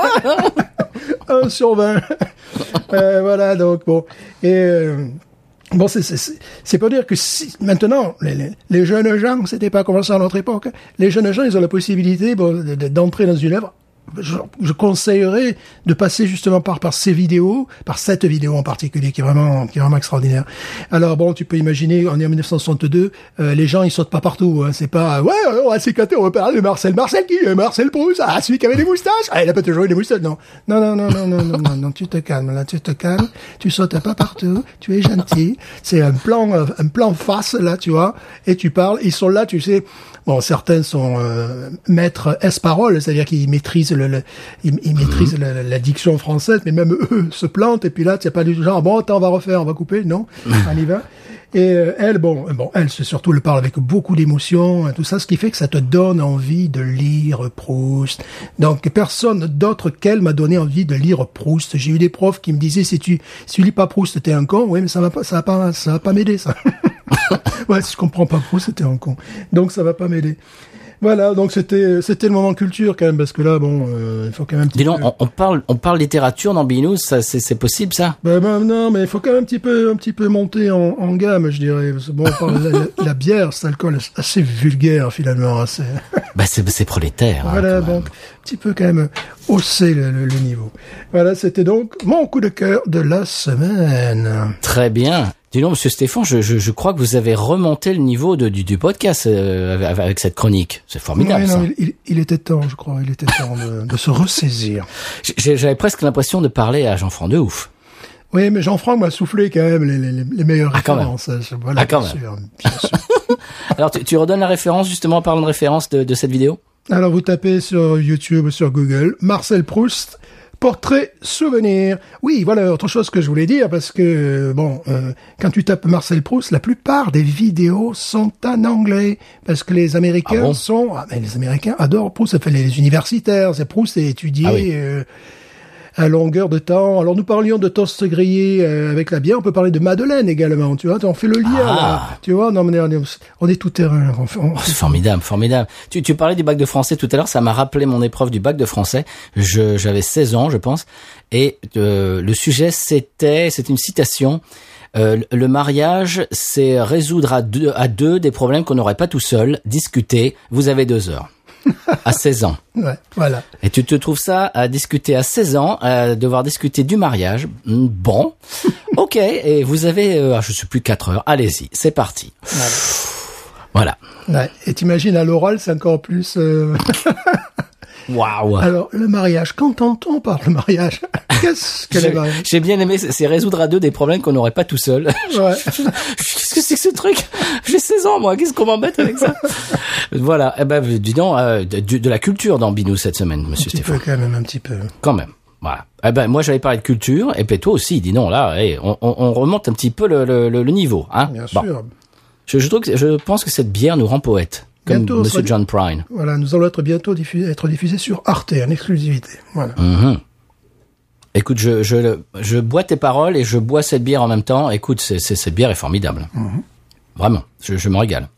[SPEAKER 3] 1 sur 20. Euh, voilà, donc bon. Et euh, bon, c'est pour dire que si, maintenant, les, jeunes gens, c'était pas comme ça à notre époque, hein. les jeunes gens, ils ont la possibilité bon, de- de- d'entrer dans une œuvre je, je, conseillerais de passer justement par par ces vidéos, par cette vidéo en particulier qui est vraiment qui est vraiment extraordinaire. Alors bon, tu peux imaginer, on est en 1962, euh, les gens ils sautent pas partout, hein, c'est pas ouais on va s'éclater, on va parler de Marcel, Marcel qui, Marcel Proust, ah celui qui avait des moustaches, ah il a pas toujours eu des moustaches, non, non non non non non non non, non tu te calmes là, tu te calmes, tu sautes pas partout, tu es gentil, c'est un plan euh, un plan face là tu vois, et tu parles, ils sont là tu sais Bon, certains sont euh, maîtres S-parole, c'est-à-dire qu'ils maîtrisent le, le- ils, ils maîtrisent la, la- la diction française, mais même eux se plantent. Et puis là, tu pas du genre bon, attends, on va refaire, on va couper, non, on y va. Et euh, elle, bon, bon, elle, c'est surtout le parle avec beaucoup d'émotion, hein, tout ça, ce qui fait que ça te donne envie de lire Proust. Donc personne d'autre qu'elle m'a donné envie de lire Proust. J'ai eu des profs qui me disaient si tu si tu lis pas Proust, t'es un con. Oui, mais ça va pas, ça va pas, ça va pas m'aider ça. ouais, si je comprends pas Proust, c'était un con. Donc ça va pas m'aider. Voilà, donc c'était c'était le moment culture quand même parce que là, bon, euh, il faut quand même. un petit
[SPEAKER 1] Dis donc,
[SPEAKER 3] peu-
[SPEAKER 1] on, on parle, on parle littérature dans Binous, ça, c'est, c'est possible, ça?
[SPEAKER 3] Ben, ben, non, mais il faut quand même un petit peu, un petit peu monter en, en gamme, je dirais. Bon, on parle la, la- la bière, cet alcool assez vulgaire finalement. Assez...
[SPEAKER 1] Bah, c'est, c'est prolétaire. hein,
[SPEAKER 3] voilà,
[SPEAKER 1] même.
[SPEAKER 3] donc un petit peu quand même hausser le, le- le niveau. Voilà, c'était donc mon coup de cœur de la semaine.
[SPEAKER 1] Très bien. Dis donc, monsieur Stéphane, je, je, je crois que vous avez remonté le niveau de, du, du podcast euh, avec, cette chronique. C'est formidable,
[SPEAKER 3] Oui, non, il, il- il était temps, je crois, il était temps de, de se ressaisir.
[SPEAKER 1] J'avais presque l'impression de parler à Jean-Franc de ouf.
[SPEAKER 3] Oui, mais Jean-Franck m'a soufflé quand même les, les, les meilleures
[SPEAKER 1] Ah, quand
[SPEAKER 3] références. hein, Voilà,
[SPEAKER 1] Ah, quand
[SPEAKER 3] bien
[SPEAKER 1] même.
[SPEAKER 3] sûr, bien sûr.
[SPEAKER 1] Alors, tu, tu redonnes la référence, justement, en parlant de référence de, de cette vidéo?
[SPEAKER 3] Alors vous tapez sur YouTube, sur Google, Marcel Proust, portrait souvenir. Oui, voilà autre chose que je voulais dire parce que bon, euh, quand tu tapes Marcel Proust, la plupart des vidéos sont en anglais parce que les Américains
[SPEAKER 1] Ah bon?
[SPEAKER 3] sont, ah, mais les Américains adorent Proust. Ça fait les universitaires, c'est Proust est étudié.
[SPEAKER 1] Ah oui.
[SPEAKER 3] euh, à longueur de temps. Alors nous parlions de toast grillé euh, avec la bière, on peut parler de Madeleine également, tu vois, on fait le lien
[SPEAKER 1] Ah.
[SPEAKER 3] là, tu vois, non mais on est, on est tout terrain, on
[SPEAKER 1] Oh, c'est formidable, formidable. Tu, tu parlais du bac de français tout à l'heure, ça m'a rappelé mon épreuve du bac de français. Je, j'avais 16 ans, je pense, et euh, le sujet c'était, c'est une citation. Euh, le mariage, c'est résoudre à deux, à deux des problèmes qu'on n'aurait pas tout seul. Discuter. Vous avez deux heures. À 16 ans.
[SPEAKER 3] Ouais, voilà.
[SPEAKER 1] Et tu te trouves ça à discuter à 16 ans, à devoir discuter du mariage. Hmm, Bon, ok. Et vous avez, euh, je sais plus 4 heures. Allez-y, c'est parti. Voilà.
[SPEAKER 3] Ouais. Et t'imagines à l'oral, c'est encore plus. euh,
[SPEAKER 1] Waouh.
[SPEAKER 3] Alors, le mariage, qu'entend-on par le mariage Qu'est-ce que le mariage
[SPEAKER 1] j'ai bien aimé, c'est résoudre à deux des problèmes qu'on n'aurait pas tout seul.
[SPEAKER 3] Ouais.
[SPEAKER 1] Qu'est-ce que c'est que ce truc? J'ai 16 ans, moi. Qu'est-ce qu'on m'embête avec ça? Voilà. Eh ben, dis donc, euh, de, de la culture dans Binou cette semaine,
[SPEAKER 3] Un
[SPEAKER 1] monsieur
[SPEAKER 3] petit
[SPEAKER 1] Stéphane.
[SPEAKER 3] peu quand même, un petit peu.
[SPEAKER 1] Quand même. Voilà. Eh ben, moi, j'avais parlé de culture, et puis toi aussi, dis non, là, on, on- on remonte un petit peu le, le, le- le niveau, hein.
[SPEAKER 3] Bien
[SPEAKER 1] Bon.
[SPEAKER 3] sûr.
[SPEAKER 1] Je, je trouve que, je pense que cette bière nous rend poète. Comme Monsieur John Prine.
[SPEAKER 3] Voilà, nous allons être bientôt diffusés, être diffusés sur Arte en exclusivité. Voilà.
[SPEAKER 1] Mhm. Écoute, je, je, je bois tes paroles et je bois cette bière en même temps. Écoute, c'est, cette bière est formidable. Vraiment, je, je me régale.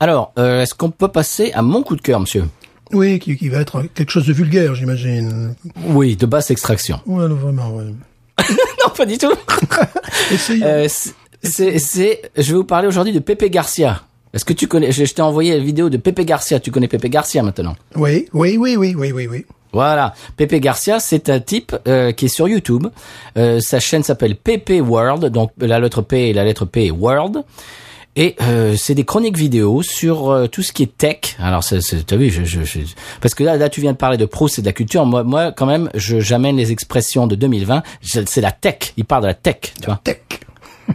[SPEAKER 1] Alors, euh, est-ce qu'on peut passer à mon coup de cœur, monsieur?
[SPEAKER 3] Oui, qui, qui va être quelque chose de vulgaire, j'imagine.
[SPEAKER 1] Oui, de basse extraction.
[SPEAKER 3] Non, vraiment, ouais.
[SPEAKER 1] non, pas du tout. Euh, c'est, je vais vous parler aujourd'hui de Pepe Garcia. Est-ce que tu connais Je, je t'ai envoyé la vidéo de Pepe Garcia. Tu connais Pepe Garcia maintenant?
[SPEAKER 3] Oui, oui, oui, oui, oui, oui, oui.
[SPEAKER 1] Voilà, Pepe Garcia, c'est un type euh, qui est sur YouTube. Euh, sa chaîne s'appelle Pepe World, donc la lettre P et la lettre P est World. Et euh, c'est des chroniques vidéo sur euh, tout ce qui est tech. Alors, t'as vu, je, je, je- parce que là, là, tu viens de parler de Proust et de la culture. Moi, moi, quand même, je, j'amène les expressions de 2020. Je- C'est la tech. Il parle de la tech, tu vois.
[SPEAKER 3] Tech.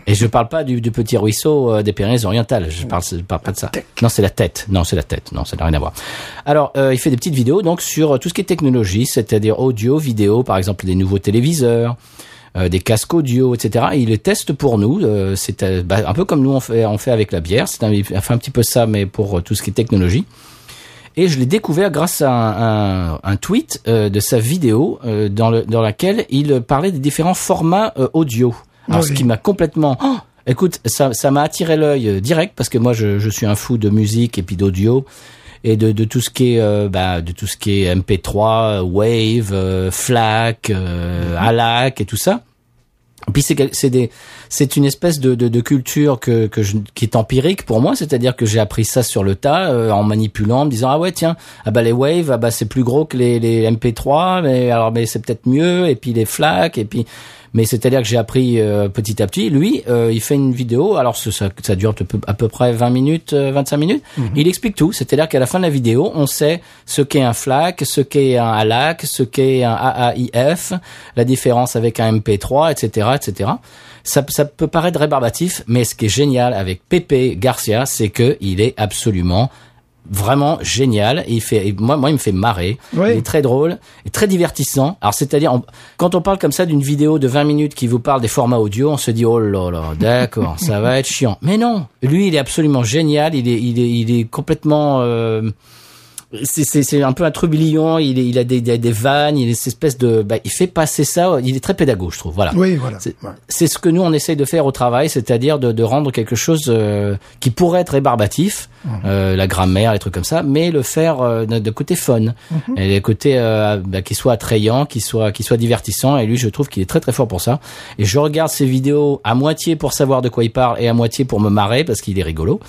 [SPEAKER 1] Et je parle pas du, du petit ruisseau euh, des Pyrénées-Orientales. Je parle, je parle pas de ça. Non, c'est la tête. Non, c'est la tête. Non, ça n'a rien à voir. Alors, euh, il fait des petites vidéos donc sur euh, tout ce qui est technologie, c'est-à-dire audio, vidéo, par exemple des nouveaux téléviseurs, euh, des casques audio, etc. Et il les teste pour nous. Euh, c'est euh, bah, un peu comme nous on fait, on fait avec la bière. C'est un, fait un petit peu ça, mais pour tout ce qui est technologie. Et je l'ai découvert grâce à un, un- un tweet euh, de sa vidéo euh, dans, le, dans laquelle il parlait des différents formats euh, audio. Alors,
[SPEAKER 3] Ah
[SPEAKER 1] ce qui m'a complètement... Oh Écoute, ça, ça m'a attiré l'œil euh, direct parce que moi, je, je suis un fou de musique et puis d'audio et de, de tout ce qui est euh, bah, de tout ce qui est MP3, euh, Wave, euh, FLAC, euh, ALAC et tout ça. Et puis c'est c'est des c'est une espèce de, de, de culture que, que je, qui est empirique pour moi, c'est-à-dire que j'ai appris ça sur le tas euh, en manipulant, en me disant ah ouais tiens ah bah les waves ah bah c'est plus gros que les, les MP3 mais alors mais c'est peut-être mieux et puis les FLAC et puis mais c'est-à-dire que j'ai appris euh, petit à petit. Lui, euh, il fait une vidéo. Alors ça, ça dure à peu, près 20 minutes, euh, 25 minutes. Il explique tout. C'est-à-dire qu'à la fin de la vidéo, on sait ce qu'est un FLAC, ce qu'est un ALAC, ce qu'est un AAIF, la différence avec un MP3, etc., etc. Ça, ça peut paraître rébarbatif, mais ce qui est génial avec Pepe Garcia, c'est que il est absolument vraiment génial. Et il fait, et moi, moi, il me fait marrer.
[SPEAKER 3] Oui.
[SPEAKER 1] Il est très drôle et très divertissant. Alors, c'est-à-dire, quand on parle comme ça d'une vidéo de 20 minutes qui vous parle des formats audio, on se dit, oh là là, d'accord, ça va être chiant. Mais non, lui, il est absolument génial. Il est, il est, il est complètement, euh, c'est, c'est, c'est un peu un trublion. Il, il a des, des, des vannes. Il est cette espèce de, bah, il fait passer ça. Il est très pédagogue, je trouve. Voilà.
[SPEAKER 3] Oui, voilà.
[SPEAKER 1] C'est
[SPEAKER 3] Ouais.
[SPEAKER 1] ce que nous on essaye de faire au travail, c'est-à-dire de, de rendre quelque chose euh, qui pourrait être rébarbatif, euh, la grammaire, les trucs comme ça, mais le faire euh, de, de côté fun, et les côtés euh, bah, qui soit attrayant, qui soit qui soit divertissant. Et lui, je trouve qu'il est très très fort pour ça. Et je regarde ses vidéos à moitié pour savoir de quoi il parle et à moitié pour me marrer parce qu'il est rigolo.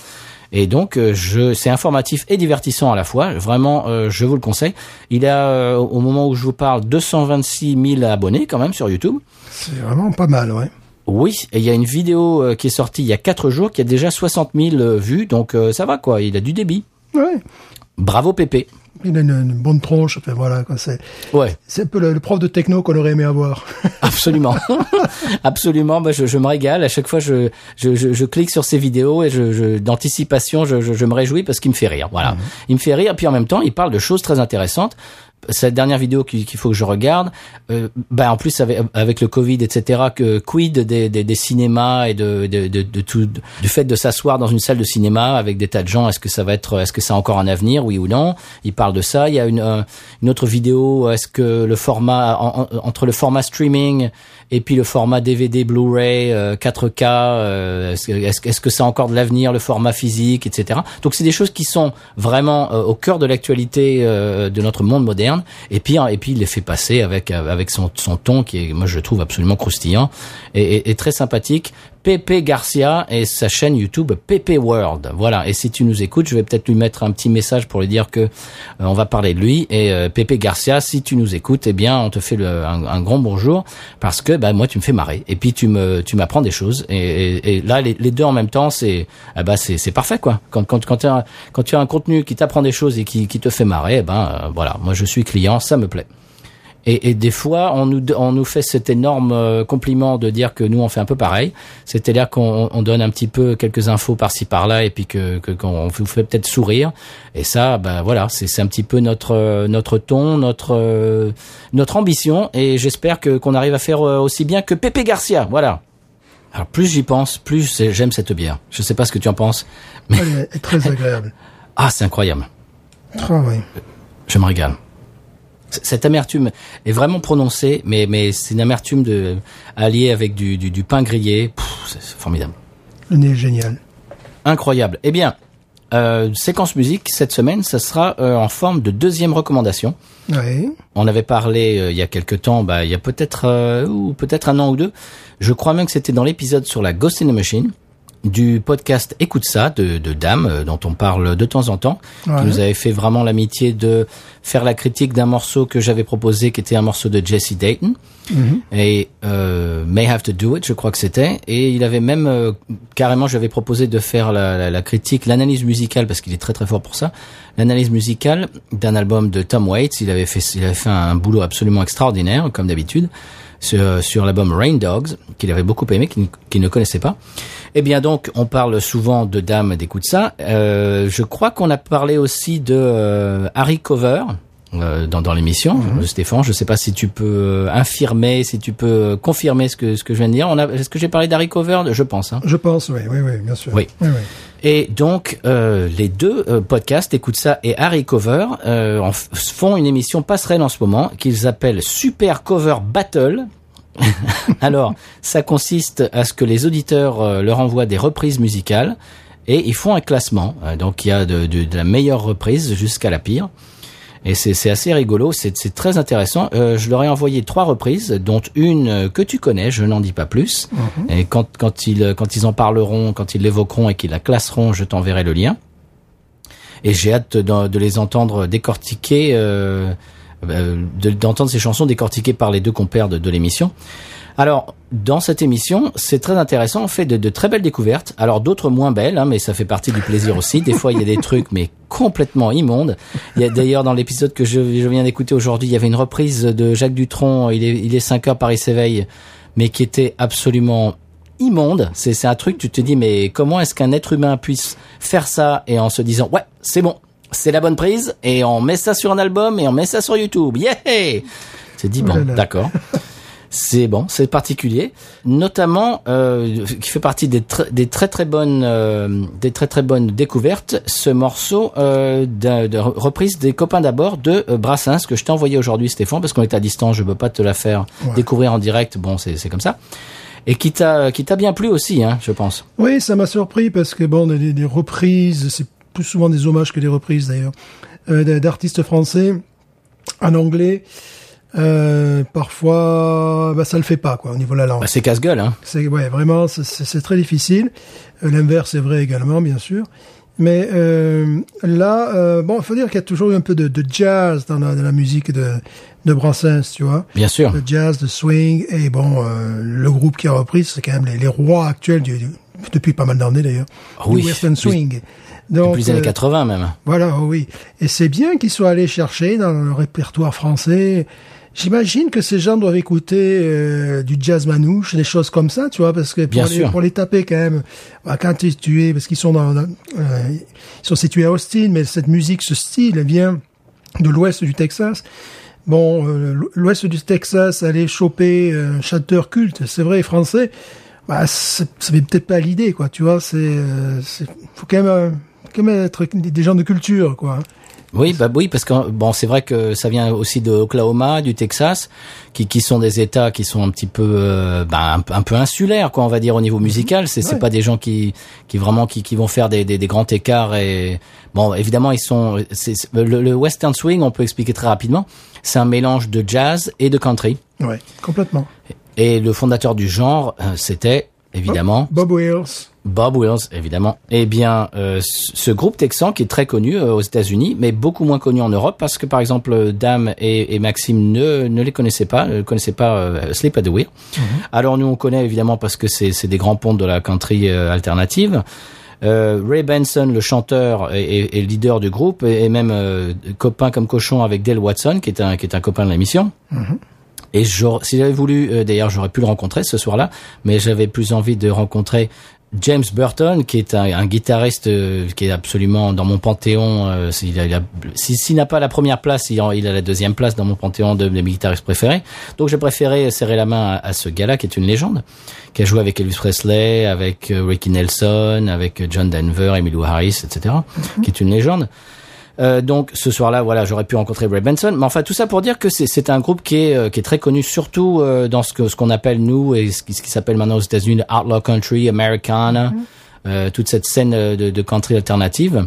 [SPEAKER 1] Et donc, euh, je, c'est informatif et divertissant à la fois. Vraiment, euh, je vous le conseille. Il a, euh, au moment où je vous parle, 226 000 abonnés quand même sur YouTube.
[SPEAKER 3] C'est vraiment pas mal, ouais.
[SPEAKER 1] Oui, et il y a une vidéo euh, qui est sortie il y a quatre jours qui a déjà 60 000 euh, vues, donc ça va quoi, il a du débit.
[SPEAKER 3] Ouais.
[SPEAKER 1] Bravo Pépé.
[SPEAKER 3] Il a une, une bonne tronche. Enfin, voilà. C'est,
[SPEAKER 1] Ouais,
[SPEAKER 3] c'est un peu le, le prof de techno qu'on aurait aimé avoir.
[SPEAKER 1] absolument. absolument, bah, je, je me régale. À chaque fois, je, je, je, je clique sur ces vidéos et je, je, d'anticipation, je, je, je me réjouis parce qu'il me fait rire. Voilà. Il me fait rire, puis en même temps, il parle de choses très intéressantes. Cette dernière vidéo qu'il faut que je regarde, euh, bah en plus avec, le Covid, etc. Que quid des, des, cinémas et de, de, de, tout, du fait de s'asseoir dans une salle de cinéma avec des tas de gens. Est-ce que ça va être, est-ce que ça a encore un avenir, oui ou non? Il parle de ça. Il y a une, euh, une autre vidéo. Est-ce que le format en- en- entre le format streaming et puis le format DVD, Blu-ray, euh, 4K, euh, est-ce que- est-ce que- est-ce que a encore de l'avenir, le format physique, etc. Donc c'est des choses qui sont vraiment euh, au cœur de l'actualité euh, de notre monde moderne. Et puis et puis il les fait passer avec euh, avec son son ton qui est moi je le trouve absolument croustillant et, et- et très sympathique. Pepe Garcia et sa chaîne YouTube Pepe World. Voilà. Et si tu nous écoutes, je vais peut-être lui mettre un petit message pour lui dire que euh, on va parler de lui. Et euh, Pepe Garcia, si tu nous écoutes, eh bien, on te fait le- un, grand bonjour parce que bah moi tu me fais marrer et puis tu me tu m'apprends des choses et, et- et là les, deux en même temps c'est ah bah c'est c'est parfait quoi. Quand quand quand tu as quand tu as un contenu qui t'apprend des choses et qui qui te fait marrer, eh ben euh, voilà, moi je suis client, ça me plaît. Et, et des fois, on nous, on nous fait cet énorme euh, compliment de dire que nous, on fait un peu pareil. C'est-à-dire qu'on on donne un petit peu quelques infos par-ci par-là et puis que qu'on vous fait peut-être sourire. Et ça, ben voilà, c'est un petit peu notre euh, notre ton, notre euh, notre ambition. Et j'espère que qu'on arrive à faire aussi bien que Pepe Garcia. Voilà. Alors plus j'y pense, plus j'aime cette bière. Je sais pas ce que tu en penses. Mais
[SPEAKER 3] Elle est très agréable.
[SPEAKER 1] ah, c'est incroyable.
[SPEAKER 3] Ah, oui.
[SPEAKER 1] Je me régale. Cette amertume est vraiment prononcée, mais, mais c'est une amertume de, alliée avec du, du, du pain grillé. C'est formidable.
[SPEAKER 3] Le nez est génial.
[SPEAKER 1] Incroyable. Eh bien, euh, séquence musique, cette semaine, ça sera euh, en forme de deuxième recommandation.
[SPEAKER 3] Oui.
[SPEAKER 1] On avait parlé euh, il y a quelque temps, bah, il y a peut-être ou peut-être un an ou deux. Je crois même que c'était dans l'épisode sur la Ghost in the Machine du podcast Écoute ça de, de Dame euh, dont on parle de temps en temps,
[SPEAKER 3] Ouais.
[SPEAKER 1] qui nous avait fait vraiment l'amitié de faire la critique d'un morceau que j'avais proposé, qui était un morceau de Jesse Dayton et euh, May Have to Do It, je crois que c'était. Et il avait même euh, carrément, j'avais proposé de faire la, la, la critique, l'analyse musicale parce qu'il est très très fort pour ça. L'analyse musicale d'un album de Tom Waits. Il avait fait, il avait fait un boulot absolument extraordinaire, comme d'habitude, sur, sur l'album Rain Dogs, qu'il avait beaucoup aimé, qu'il ne connaissait pas. Eh bien donc, on parle souvent de Dame d'écoute ça. Euh, je crois qu'on a parlé aussi de euh, Harry Cover euh, dans, dans l'émission, euh, Stéphane. Je sais pas si tu peux euh, infirmer, si tu peux euh, confirmer ce que ce que je viens de dire. On a, est-ce que j'ai parlé d'Harry Cover? Je pense. Hein.
[SPEAKER 3] Je pense, oui, oui, oui, bien sûr.
[SPEAKER 1] Oui.
[SPEAKER 3] oui, oui.
[SPEAKER 1] Et donc, euh, les deux euh, podcasts, Écoute ça et Harry Cover, euh, en font une émission passerelle en ce moment qu'ils appellent Super Cover Battle. Alors, ça consiste à ce que les auditeurs euh, leur envoient des reprises musicales et ils font un classement. Donc, il y a de la meilleure reprise jusqu'à la pire. Et c'est c'est assez rigolo, c'est très intéressant. Euh, je leur ai envoyé trois reprises, dont une que tu connais, je n'en dis pas plus. Et quand, quand, ils, quand ils en parleront, quand ils l'évoqueront et qu'ils la classeront, je t'enverrai le lien. Et j'ai hâte de, de les entendre décortiquer, euh, euh, de- d'entendre ces chansons décortiquées par les deux compères de, de l'émission. Alors, dans cette émission, c'est très intéressant. On fait de, de très belles découvertes. Alors, d'autres moins belles, hein, mais ça fait partie du plaisir aussi. Des fois, il y a des trucs, mais complètement immondes. Il y a d'ailleurs dans l'épisode que je, je viens d'écouter aujourd'hui, il y avait une reprise de Jacques Dutronc. Il est, il est 5 heures, Paris s'éveille, mais qui était absolument immonde. C'est, c'est un truc, tu te dis, mais comment est-ce qu'un être humain puisse faire ça et en se disant, ouais, c'est bon, c'est la bonne prise et on met ça sur un album et on met ça sur YouTube. Yeah! C'est dit,
[SPEAKER 3] Oh
[SPEAKER 1] bon, d'accord. C'est bon, c'est particulier, notamment euh, qui fait partie des, tr- des très très bonnes euh, des très très bonnes découvertes. Ce morceau euh, de, de reprise des copains d'abord de euh, Brassens que je t'ai envoyé aujourd'hui, Stéphane, parce qu'on est à distance, je peux pas te la faire
[SPEAKER 3] Ouais.
[SPEAKER 1] découvrir en direct. Bon, c'est c'est comme ça. Et qui t'a qui t'a bien plu aussi, hein, je pense.
[SPEAKER 3] Oui, ça m'a surpris parce que bon, des, des reprises, c'est plus souvent des hommages que des reprises d'ailleurs, euh, d'artistes français en anglais. Euh, parfois, bah, ça le fait pas quoi au niveau de la langue.
[SPEAKER 1] Bah, c'est casse-gueule, hein.
[SPEAKER 3] C'est ouais, vraiment, c'est- très difficile. Euh, L'inverse est vrai également, bien sûr. Mais euh, là, euh, bon, il faut dire qu'il y a toujours eu un peu de, de jazz dans la, dans la musique de, de Brassens, tu vois.
[SPEAKER 1] Bien sûr.
[SPEAKER 3] Le jazz, de swing, et bon, euh, le groupe qui a repris, c'est quand même les, les rois actuels du, du- depuis pas mal d'années d'ailleurs,
[SPEAKER 1] Ah oui,
[SPEAKER 3] du western swing. Donc,
[SPEAKER 1] Depuis les années
[SPEAKER 3] euh,
[SPEAKER 1] 80 même.
[SPEAKER 3] voilà, oh oui. Et c'est bien qu'ils soient allés chercher dans le répertoire français. J'imagine que ces gens doivent écouter euh, du jazz manouche, des choses comme ça, tu vois, parce que pour,
[SPEAKER 1] Bien
[SPEAKER 3] les,
[SPEAKER 1] sûr.
[SPEAKER 3] pour les taper quand même, bah, quand tu, tu es, parce qu'ils sont dans, dans- euh, ils sont situés à Austin, mais cette musique, ce style, elle vient de l'ouest du Texas. Bon, euh, l'ouest du Texas, aller choper un chanteur culte, c'est vrai, français, bah, ça fait peut-être pas l'idée, quoi, tu vois, c'est, euh, faut quand même, euh, quand même être des gens de culture, quoi.
[SPEAKER 1] Oui, bah oui, parce que bon, c'est vrai que ça vient aussi de Oklahoma, du Texas, qui, qui sont des États qui sont un petit peu, euh, bah, un, peu- un peu insulaires, quoi, on va dire au niveau musical. C'est c'est
[SPEAKER 3] Ouais.
[SPEAKER 1] pas des gens qui, qui vraiment qui, qui vont faire des, des, des grands écarts et bon, évidemment ils sont. c'est- c'est- le, le western swing, on peut expliquer très rapidement. C'est un mélange de jazz et de country.
[SPEAKER 3] Ouais, complètement.
[SPEAKER 1] Et le fondateur du genre, euh, c'était évidemment.
[SPEAKER 3] Bob Wills.
[SPEAKER 1] Bob Wills, évidemment. Eh bien, euh, ce groupe texan qui est très connu euh, aux États-Unis, mais beaucoup moins connu en Europe, parce que par exemple, Dame et, et Maxime ne, ne les connaissaient pas, ne connaissaient pas euh, Sleep at the Wheel. Alors nous, on connaît évidemment parce que c'est des grands ponts de la country euh, alternative. Ray Benson, le chanteur et, et- et leader du groupe, et, même copain comme cochon avec Dale Watson, qui est un qui est un copain de l'émission. Et si j'avais voulu, euh, d'ailleurs, j'aurais pu le rencontrer ce soir-là, mais j'avais plus envie de rencontrer James Burton, qui est un, un guitariste euh, qui est absolument dans mon panthéon. euh, s'il a- si- n'a pas la première place, il, a la deuxième place dans mon panthéon de, de mes guitaristes préférés. Donc j'ai préféré serrer la main à, à ce gars-là, qui est une légende, qui a joué avec Elvis Presley, avec euh, Ricky Nelson, avec euh, John Denver, Emmylou Harris, etc., qui est une légende. Euh, donc ce soir-là, voilà, j'aurais pu rencontrer Ray Benson. Mais enfin, tout ça pour dire que c'est- un groupe qui est, euh, qui est très connu, surtout euh, dans ce que ce qu'on appelle nous et ce qui, s'appelle maintenant aux États-Unis le outlaw country, Americana, euh, toute cette scène de, de country alternative.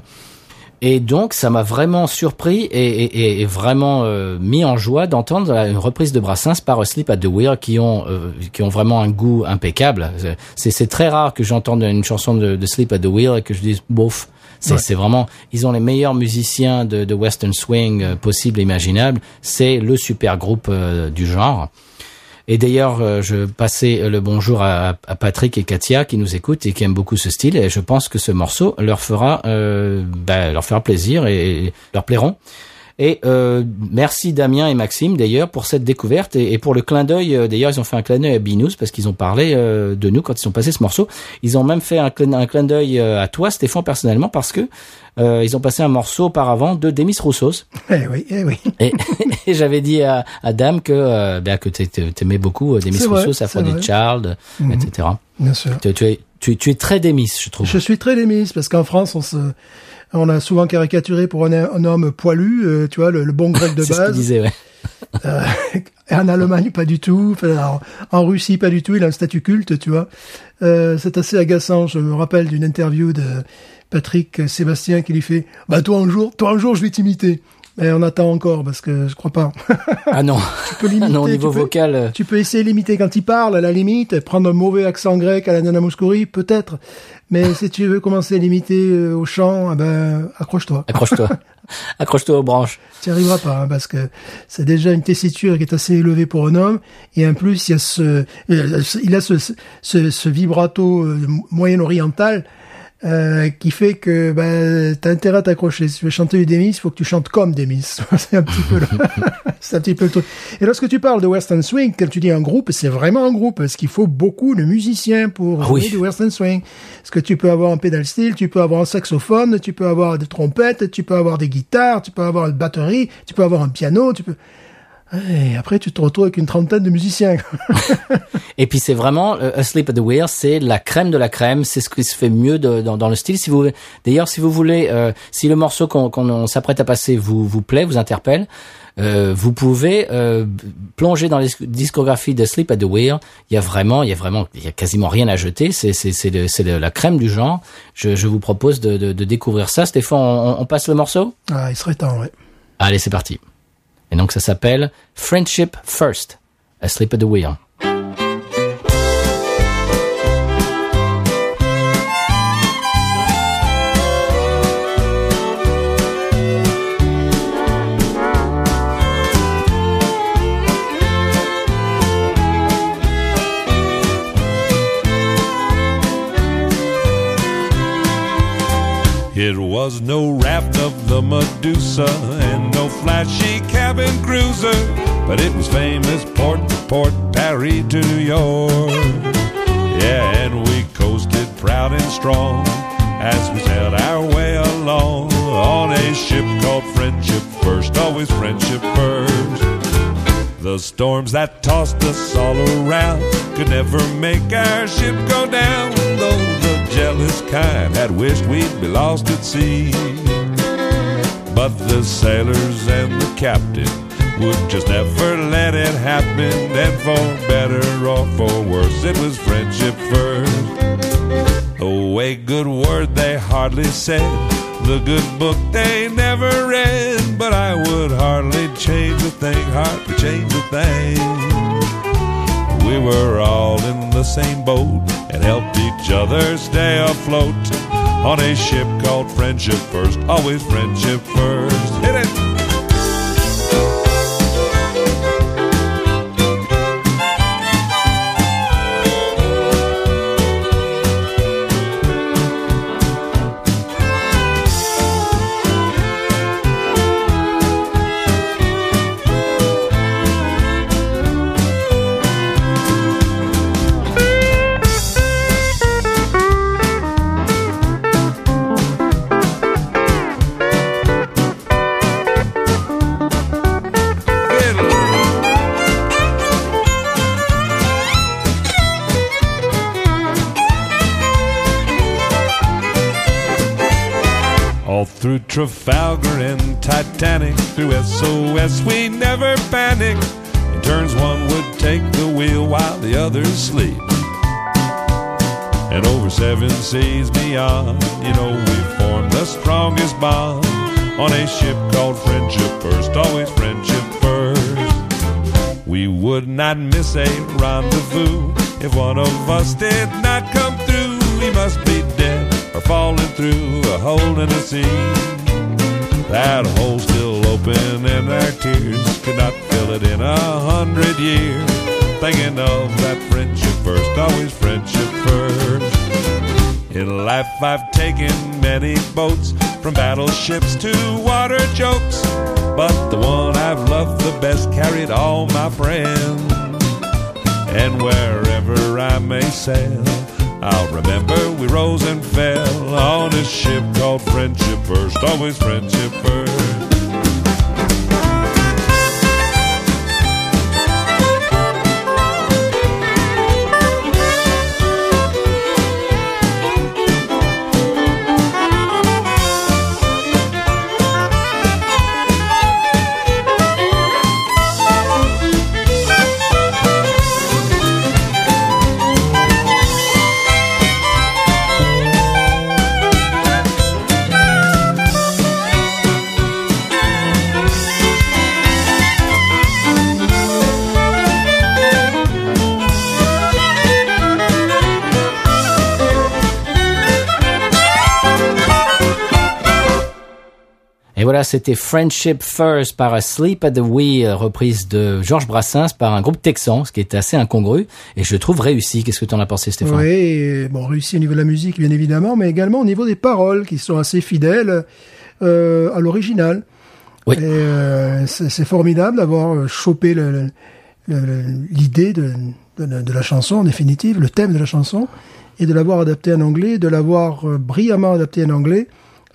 [SPEAKER 1] Et donc, ça m'a vraiment surpris et, et- et- et vraiment euh, mis en joie d'entendre une reprise de Brassens par Sleep at the Wheel qui ont qui ont vraiment un goût impeccable. C'est c'est très rare que j'entende une chanson de, de Sleep at the Wheel et que je dise bof. C'est
[SPEAKER 3] Ouais.
[SPEAKER 1] vraiment, ils ont les meilleurs musiciens de, de western swing euh, possibles et imaginables. C'est le super groupe euh, du genre. Et d'ailleurs, euh, je passais le bonjour à, à Patrick et Katia qui nous écoutent et qui aiment beaucoup ce style. Et je pense que ce morceau leur fera, euh, bah, leur fera plaisir et, et leur plairont. Et euh, merci Damien et Maxime d'ailleurs pour cette découverte et, et pour le clin d'œil. euh, D'ailleurs, ils ont fait un clin d'œil à Binous parce qu'ils ont parlé euh, de nous quand ils ont passé ce morceau. Ils ont même fait un clin, un clin d'œil euh, à toi, Stéphane, personnellement, parce que euh, ils ont passé un morceau auparavant de Demis Roussos.
[SPEAKER 3] Eh oui, eh oui.
[SPEAKER 1] Et, et j'avais dit à, à Dame que, euh, ben, que t'a- t'aimais beaucoup Demis Roussos, Aphrodite. Child,
[SPEAKER 3] Mhm.
[SPEAKER 1] etc.
[SPEAKER 3] Bien sûr.
[SPEAKER 1] Tu, tu es, tu, tu es très Demis, je trouve.
[SPEAKER 3] Je suis très démise parce qu'en France, on se, on a souvent caricaturé pour un, un homme poilu, euh, tu vois, le, le bon grec de
[SPEAKER 1] C'est ce qu'il
[SPEAKER 3] base.
[SPEAKER 1] disait, ouais.
[SPEAKER 3] Euh, en Allemagne, pas du tout. Enfin, en Russie, pas du tout. Il a un statut culte, tu vois. Euh, c'est assez agaçant. Je me rappelle d'une interview de Patrick Sébastien qui lui fait Bah, toi, un jour, toi, un jour, je vais t'imiter. Mais on attend encore parce que je crois pas.
[SPEAKER 1] Ah non.
[SPEAKER 3] tu peux l'imiter.
[SPEAKER 1] non, au
[SPEAKER 3] tu
[SPEAKER 1] niveau
[SPEAKER 3] peux-
[SPEAKER 1] vocal. euh,
[SPEAKER 3] Tu peux essayer d'imiter quand il parle, à la limite, prendre un mauvais accent grec à la Nana Mouskouri, peut-être. Mais si tu veux commencer à l'imiter euh, au chant, eh ben, accroche-toi.
[SPEAKER 1] Accroche-toi. Accroche-toi aux branches.
[SPEAKER 3] Tu n'y arriveras pas, hein, parce que c'est déjà une tessiture qui est assez élevée pour un homme. Et en plus, il y a ce, euh, il a ce, ce, ce vibrato moyen-oriental euh, qui fait que ben, t'as intérêt à t'accrocher. Si tu veux chanter du Demis, il faut que tu chantes comme Demis. c'est un petit peu le, c'est un petit peu le truc. Et lorsque tu parles de Western Swing, quand tu dis un groupe, c'est vraiment un groupe, parce qu'il faut beaucoup de musiciens pour
[SPEAKER 1] Ah
[SPEAKER 3] jouer
[SPEAKER 1] oui.
[SPEAKER 3] du Western Swing. Parce que tu peux avoir un pédal steel, tu peux avoir un saxophone, tu peux avoir des trompettes, tu peux avoir des guitares, tu peux avoir une batterie, tu peux avoir un piano, tu peux... Et après, tu te retrouves avec une trentaine de musiciens.
[SPEAKER 1] Et puis c'est vraiment euh, Asleep at the Wheel, c'est la crème de la crème, c'est ce qui se fait mieux de- dans, dans le style. Si vous, d'ailleurs, si vous voulez, euh, si le morceau qu'on qu'on on s'apprête à passer vous vous plaît, vous interpelle, euh, vous pouvez euh, plonger dans les discographies de Sleep at the Wheel. Il y a vraiment, il y a vraiment, il y a quasiment rien à jeter. C'est c'est la crème du genre. Je, je vous propose de, de, de découvrir ça. Stéphane, on, on passe le morceau?
[SPEAKER 3] ah, il serait temps, ouais.
[SPEAKER 1] Allez, c'est parti. Et donc ça s'appelle Friendship First, Asleep at the Wheel.
[SPEAKER 6] Was no raft of the Medusa and no flashy cabin cruiser, but it was famous port to port, Paris to New York. Yeah, and we coasted proud and strong as we sailed our way along on a ship called Friendship First, always Friendship First. The storms that tossed us all around could never make our ship go down, though jealous kind had wished we'd be lost at sea. But the sailors and the captain would just never let it happen, and for better or for worse, it was friendship first. Oh, a good word they hardly said. The good book they never read. But I would hardly change a thing, hardly change a thing. We were all in the same boat and each other stay afloat on a ship called Friendship First. Always friendship first. Hit it. Trafalgar and Titanic, through SOS, we never panic. In turns, one would take the wheel while the others sleep. And over seven seas beyond, you know, we formed the strongest bond on a ship called Friendship First, always Friendship First. We would not miss a rendezvous if one of us did not come through. He must be dead or falling through a hole in the sea. That hole still open and our tears could not fill it in a hundred years. Thinking of that friendship first, always friendship first. In life I've taken many boats, from battleships to water jokes. But the one I've loved the best carried all my friends. And wherever I may sail, I'll remember we rose and fell on a ship called Friendship First, always Friendship First.
[SPEAKER 1] Voilà, c'était Friendship First par A Sleep at the Wheel, reprise de Georges Brassens par un groupe texan, ce qui est assez incongru et je trouve réussi. Qu'est-ce que tu en as pensé, Stéphane?
[SPEAKER 3] Oui, et, bon, réussi au niveau de la musique, bien évidemment, mais également au niveau des paroles, qui sont assez fidèles euh, à l'original.
[SPEAKER 1] Oui.
[SPEAKER 3] Euh, c'est formidable d'avoir chopé l'idée de, de, de la chanson, en définitive, le thème de la chanson, et de l'avoir adapté en anglais, de l'avoir euh, brillamment adapté en anglais,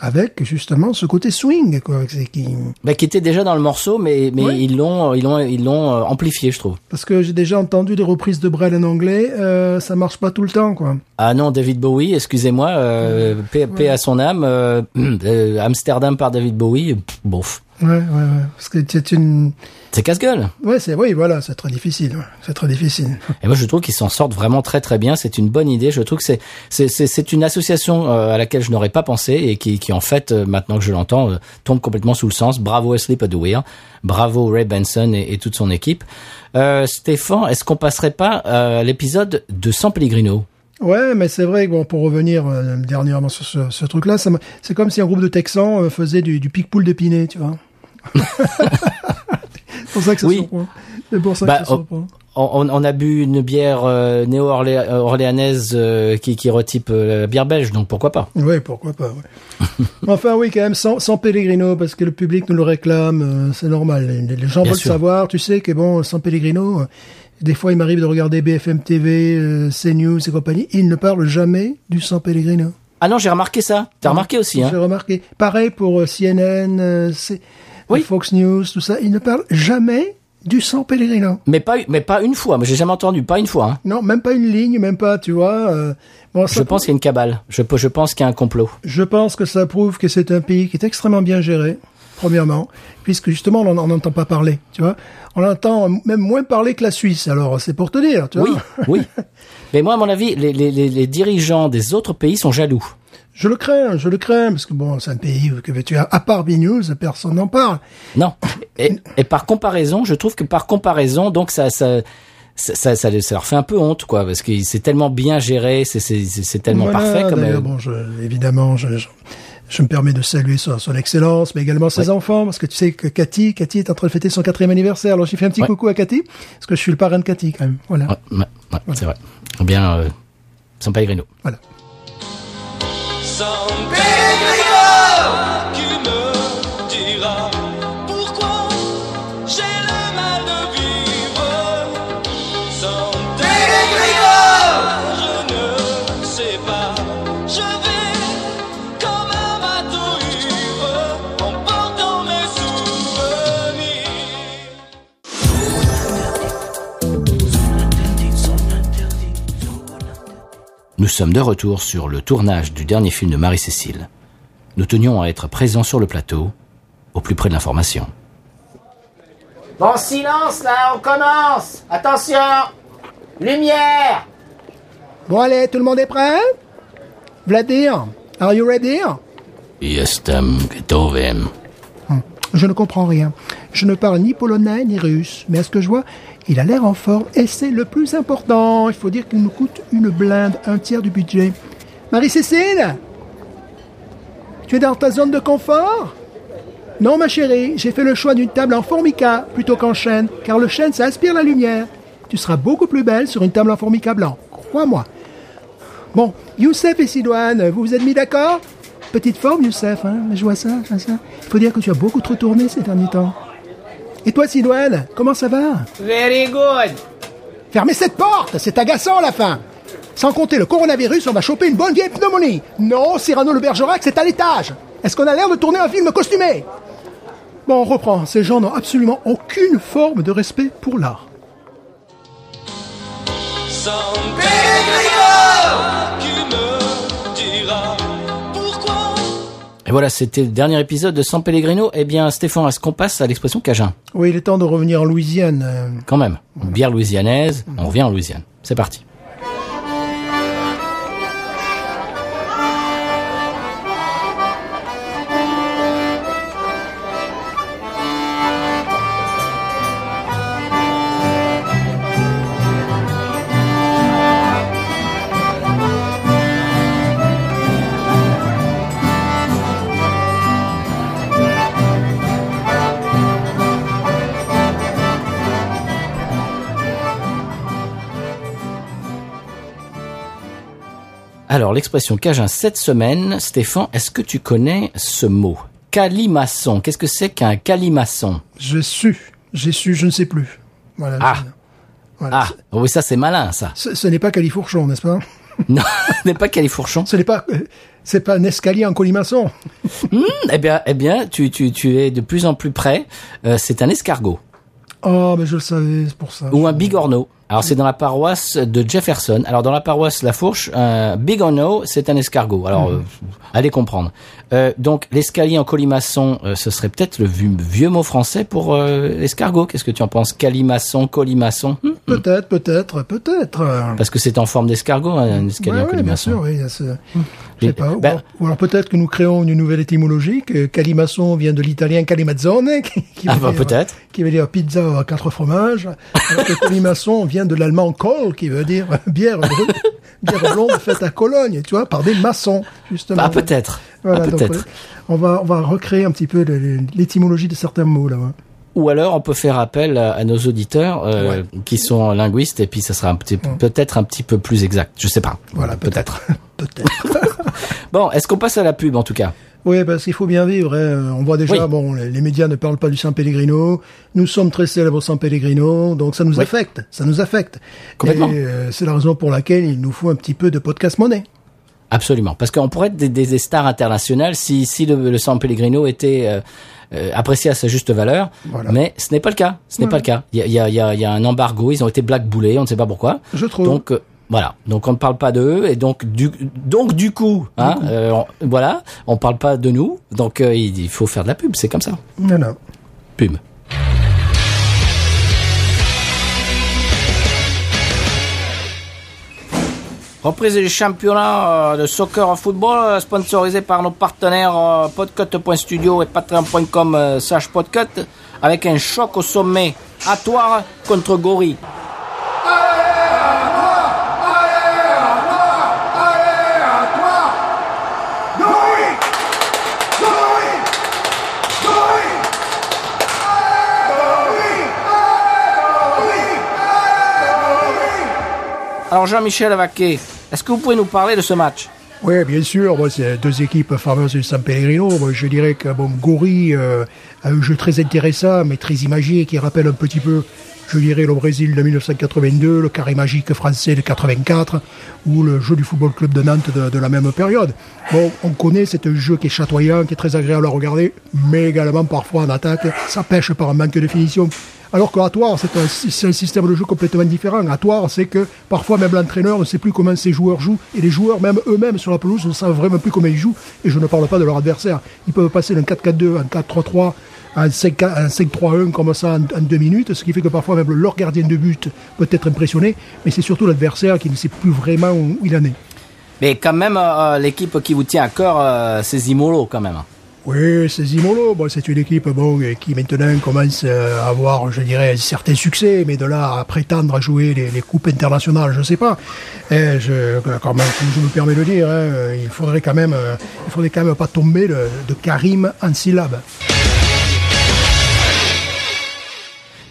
[SPEAKER 3] avec justement ce côté swing, quoi. Qui,
[SPEAKER 1] bah, Qui était déjà dans le morceau, mais, mais
[SPEAKER 3] Oui.
[SPEAKER 1] ils l'ont ils l'ont ils l'ont euh, amplifié, je trouve.
[SPEAKER 3] parce que j'ai déjà entendu des reprises de Brel en anglais, euh, ça marche pas tout le temps, quoi.
[SPEAKER 1] Ah non, David Bowie, excusez-moi, euh, paix, paix à son âme, euh, euh, Amsterdam par David Bowie, bof.
[SPEAKER 3] Ouais, ouais, ouais. Parce que c'est une,
[SPEAKER 1] C'est casse-gueule.
[SPEAKER 3] ouais, c'est, oui, voilà, c'est très difficile, ouais. c'est très difficile.
[SPEAKER 1] Et moi, je trouve qu'ils s'en sortent vraiment très très bien. C'est une bonne idée. Je trouve que c'est c'est c'est, une association euh, à laquelle je n'aurais pas pensé et qui qui en fait euh, maintenant que je l'entends euh, tombe complètement sous le sens. Bravo Asleep at the Wheel. Bravo Ray Benson et, et toute son équipe. Euh, Stéphane, est-ce qu'on passerait pas à l'épisode de San Pellegrino?
[SPEAKER 3] Ouais, mais c'est vrai que bon, pour revenir euh, dernièrement sur ce, ce truc-là, c'est comme si un groupe de Texans euh, faisait du, du pic-poule d'épinay, tu vois. c'est pour ça que ça
[SPEAKER 1] Oui.
[SPEAKER 3] surprend. C'est pour ça
[SPEAKER 1] Bah,
[SPEAKER 3] que ça
[SPEAKER 1] oh.
[SPEAKER 3] surprend.
[SPEAKER 1] on, on a bu une bière euh, néo-orléanaise euh, qui, qui retype euh, la bière belge, donc pourquoi pas
[SPEAKER 3] Oui, pourquoi pas. ouais. enfin, oui, quand même, sans, sans Pellegrino, parce que le public nous le réclame, euh, c'est normal. Les, les gens
[SPEAKER 1] Bien
[SPEAKER 3] veulent
[SPEAKER 1] sûr.
[SPEAKER 3] savoir. Tu sais que bon, sans Pellegrino, euh, des fois, il m'arrive de regarder BFM TV, euh, CNews et compagnie. Ils ne parlent jamais du sans Pellegrino.
[SPEAKER 1] Ah non, j'ai remarqué ça. T'as remarqué aussi, hein
[SPEAKER 3] J'ai remarqué. Pareil pour euh, CNN, euh, C-
[SPEAKER 1] Oui.
[SPEAKER 3] Fox News, tout ça. Ils ne parlent jamais du sang Pellegrino.
[SPEAKER 1] Mais pas, mais pas une fois. Mais j'ai jamais entendu, pas une fois. Hein.
[SPEAKER 3] Non, même pas une ligne, même pas, tu vois. euh, bon,
[SPEAKER 1] Je pense qu'il y a une cabale. Je, je pense qu'il y a un complot.
[SPEAKER 3] Je pense que ça prouve que c'est un pays qui est extrêmement bien géré, premièrement, puisque justement on n'en entend pas parler, tu vois. On entend même moins parler que la Suisse, alors c'est pour te dire, tu vois.
[SPEAKER 1] Oui, oui. Mais moi, à mon avis, les, les, les, les dirigeants des autres pays sont jaloux.
[SPEAKER 3] Je le crains, je le crains, parce que bon, c'est un pays où, que veux-tu, à à part B-News, personne n'en parle.
[SPEAKER 1] Non. Et, et par comparaison, je trouve que par comparaison, donc ça, ça, ça, ça, ça, ça leur fait un peu honte, quoi, parce que c'est tellement bien géré, c'est tellement
[SPEAKER 3] Voilà,
[SPEAKER 1] parfait comme. euh,
[SPEAKER 3] bon, je, évidemment, je, je, je me permets de saluer son, son excellence, mais également ses
[SPEAKER 1] Ouais.
[SPEAKER 3] enfants, parce que tu sais que Cathy, Cathy est en train de fêter son quatrième anniversaire. Alors j'ai fait un petit
[SPEAKER 1] Ouais.
[SPEAKER 3] coucou à Cathy, parce que je suis le parrain de Cathy quand même. Voilà.
[SPEAKER 1] Ouais, ouais, ouais, c'est vrai. Eh bien, euh, San Pellegrino.
[SPEAKER 3] voilà.
[SPEAKER 7] San
[SPEAKER 1] Nous sommes de retour sur le tournage du dernier film de Marie-Cécile. Nous tenions à être présents sur le plateau, au plus près de l'information.
[SPEAKER 8] Bon, silence là, on commence Attention Lumière
[SPEAKER 3] Bon allez, tout le monde est prêt? Vladir, are you ready?
[SPEAKER 1] Jestem gotowy.
[SPEAKER 3] Je ne comprends rien. Je ne parle ni polonais ni russe, mais à ce que je vois, il a l'air en forme et c'est le plus important. Il faut dire qu'il nous coûte une blinde, un tiers du budget. Marie-Cécile Tu es dans ta zone de confort? Non, ma chérie, j'ai fait le choix d'une table en formica plutôt qu'en chêne, car le chêne, ça aspire la lumière. Tu seras beaucoup plus belle sur une table en formica blanc, crois-moi. Bon, Youssef et Sidoine, vous vous êtes mis d'accord? Petite forme, Youssef, hein Je vois ça, vois ça. Il faut dire que tu as beaucoup trop tourné ces derniers temps. Et toi, Sidoine, comment ça va
[SPEAKER 8] Very good
[SPEAKER 3] Fermez cette porte, c'est agaçant à la fin. Sans compter le coronavirus, on va choper une bonne vieille pneumonie. Non, Cyrano le Bergerac, c'est à l'étage. Est-ce qu'on a l'air de tourner un film costumé Bon, on reprend. Ces gens n'ont absolument aucune forme de respect pour l'art.
[SPEAKER 1] Voilà, c'était le dernier épisode de San Pellegrino. Eh bien, Stéphane, est-ce qu'on passe à l'expression Cajun?
[SPEAKER 3] Oui, il est temps de revenir en Louisiane. euh,
[SPEAKER 1] Quand même. Une bière louisianaise, on revient en Louisiane. C'est parti. Alors, l'expression Cajun cette semaine, Stéphane, est-ce que tu connais ce mot? Calimaçon. Qu'est-ce que c'est qu'un calimaçon?
[SPEAKER 3] J'ai su, j'ai su, je ne sais plus. Voilà.
[SPEAKER 1] Ah.
[SPEAKER 3] Voilà.
[SPEAKER 1] Ah, oui, ça c'est malin, ça.
[SPEAKER 3] Ce, ce n'est pas califourchon, n'est-ce pas?
[SPEAKER 1] Non, ce n'est pas califourchon.
[SPEAKER 3] Ce n'est pas, euh, c'est pas un escalier en colimaçon.
[SPEAKER 1] Eh bien, eh bien, tu, tu, tu es de plus en plus près. Euh, c'est un escargot
[SPEAKER 3] Oh, mais je le savais, c'est pour ça.
[SPEAKER 1] ou un bigorneau. Alors, c'est dans la paroisse de Jefferson. Alors, dans la paroisse La Fourche, un bigorneau, c'est un escargot. Alors, euh, allez comprendre. Euh, donc, l'escalier en colimaçon, euh, ce serait peut-être le vieux, vieux mot français pour euh, escargot. Qu'est-ce que tu en penses? Calimaçon, colimaçon? Hmm
[SPEAKER 3] Peut-être, peut-être, peut-être.
[SPEAKER 1] Parce que c'est en forme d'escargot, un escalier
[SPEAKER 3] Ouais,
[SPEAKER 1] en
[SPEAKER 3] ouais, bien
[SPEAKER 1] colimaçon.
[SPEAKER 3] sûr, oui.
[SPEAKER 1] Et-
[SPEAKER 3] pas. Ou
[SPEAKER 1] ben-
[SPEAKER 3] alors, ou alors peut-être que nous créons une nouvelle étymologie, que calimaçon vient de l'italien calimazzone, qui, qui
[SPEAKER 1] Ah
[SPEAKER 3] veut
[SPEAKER 1] bah, peut-être.
[SPEAKER 3] qui veut dire pizza à quatre fromages, alors que colimaçon vient de l'allemand Kohl, qui veut dire bière, brune- bière blonde faite à Cologne, tu vois, par des maçons, justement.
[SPEAKER 1] Ah, peut-être.
[SPEAKER 3] Voilà,
[SPEAKER 1] ah, peut-être.
[SPEAKER 3] ouais, on va, on va recréer un petit peu l'étymologie de certains mots, là. ouais.
[SPEAKER 1] Ou alors on peut faire appel à, à nos auditeurs euh, qui sont linguistes et puis ça sera un petit- peut-être un petit peu plus exact. Je sais pas.
[SPEAKER 3] Voilà, peut-être. peut-être.
[SPEAKER 1] Bon, est-ce qu'on passe à la pub en tout cas?
[SPEAKER 3] Oui, parce qu'il faut bien vivre. hein. On voit déjà,
[SPEAKER 1] Oui.
[SPEAKER 3] bon, les, médias ne parlent pas du San Pellegrino. Nous sommes très célèbres au San Pellegrino, donc ça nous
[SPEAKER 1] Oui.
[SPEAKER 3] affecte. Ça nous affecte.
[SPEAKER 1] Complètement.
[SPEAKER 3] Et euh, c'est la raison pour laquelle il nous faut un petit peu de podcast monnaie.
[SPEAKER 1] Absolument, parce qu'on pourrait être des, des stars internationales si, si le, le San Pellegrino était euh, euh, apprécié à sa juste valeur,
[SPEAKER 3] Voilà.
[SPEAKER 1] mais ce n'est pas le cas. Ce n'est pas le cas. Il y a, y, a, y, a, y a un embargo, ils ont été blackboulés, on ne sait pas pourquoi.
[SPEAKER 3] Je trouve.
[SPEAKER 1] Donc euh, voilà, donc on ne parle pas d'eux et donc du donc du coup, hein, euh, on- voilà, on parle pas de nous, donc euh, il, il faut faire de la pub, c'est comme ça.
[SPEAKER 3] Voilà.
[SPEAKER 1] Pub. Reprise du championnat euh, de soccer football, euh, sponsorisé par nos partenaires euh, podcut.studio et patreon.com slash podcut, avec un choc au sommet, à toi contre Gori. Alors Jean-Michel Vaquet, est-ce que vous pouvez nous parler de ce match?
[SPEAKER 3] Oui, bien sûr. C'est deux équipes fameuses du San Pellegrino. Je dirais que bon, Gori euh, a un jeu très intéressant, mais très imagé, qui rappelle un petit peu, je dirais, le Brésil de 1982, le carré magique français de 84, ou le jeu du Football Club de Nantes de, de la même période. Bon, on connaît, c'est un jeu qui est chatoyant, qui est très agréable à regarder, mais également parfois en attaque, ça pêche par un manque de finition. Alors qu'à Toire, c'est un, système de jeu complètement différent. À Toire, c'est que parfois même l'entraîneur ne sait plus comment ses joueurs jouent, et les joueurs même eux-mêmes sur la pelouse ne savent vraiment plus comment ils jouent, et je ne parle pas de leur adversaire. Ils peuvent passer d'un 4-4-2 à un 4-3-3, à un 5 un 5-3-1 comme ça en, deux minutes, ce qui fait que parfois même leur gardien de but peut être impressionné, mais c'est surtout l'adversaire qui ne sait plus vraiment où il en est.
[SPEAKER 1] Mais quand même, euh, l'équipe qui vous tient à cœur, euh, c'est Zimolo quand même.
[SPEAKER 3] Oui, c'est Zimolo. C'est une équipe qui maintenant commence euh, à avoir, je dirais, certains succès, mais de là à prétendre à jouer les, coupes internationales, je ne sais pas. Et comme je me permets de dire, hein, il faudrait euh, faudrait quand même pas tomber de, Karim en syllabes.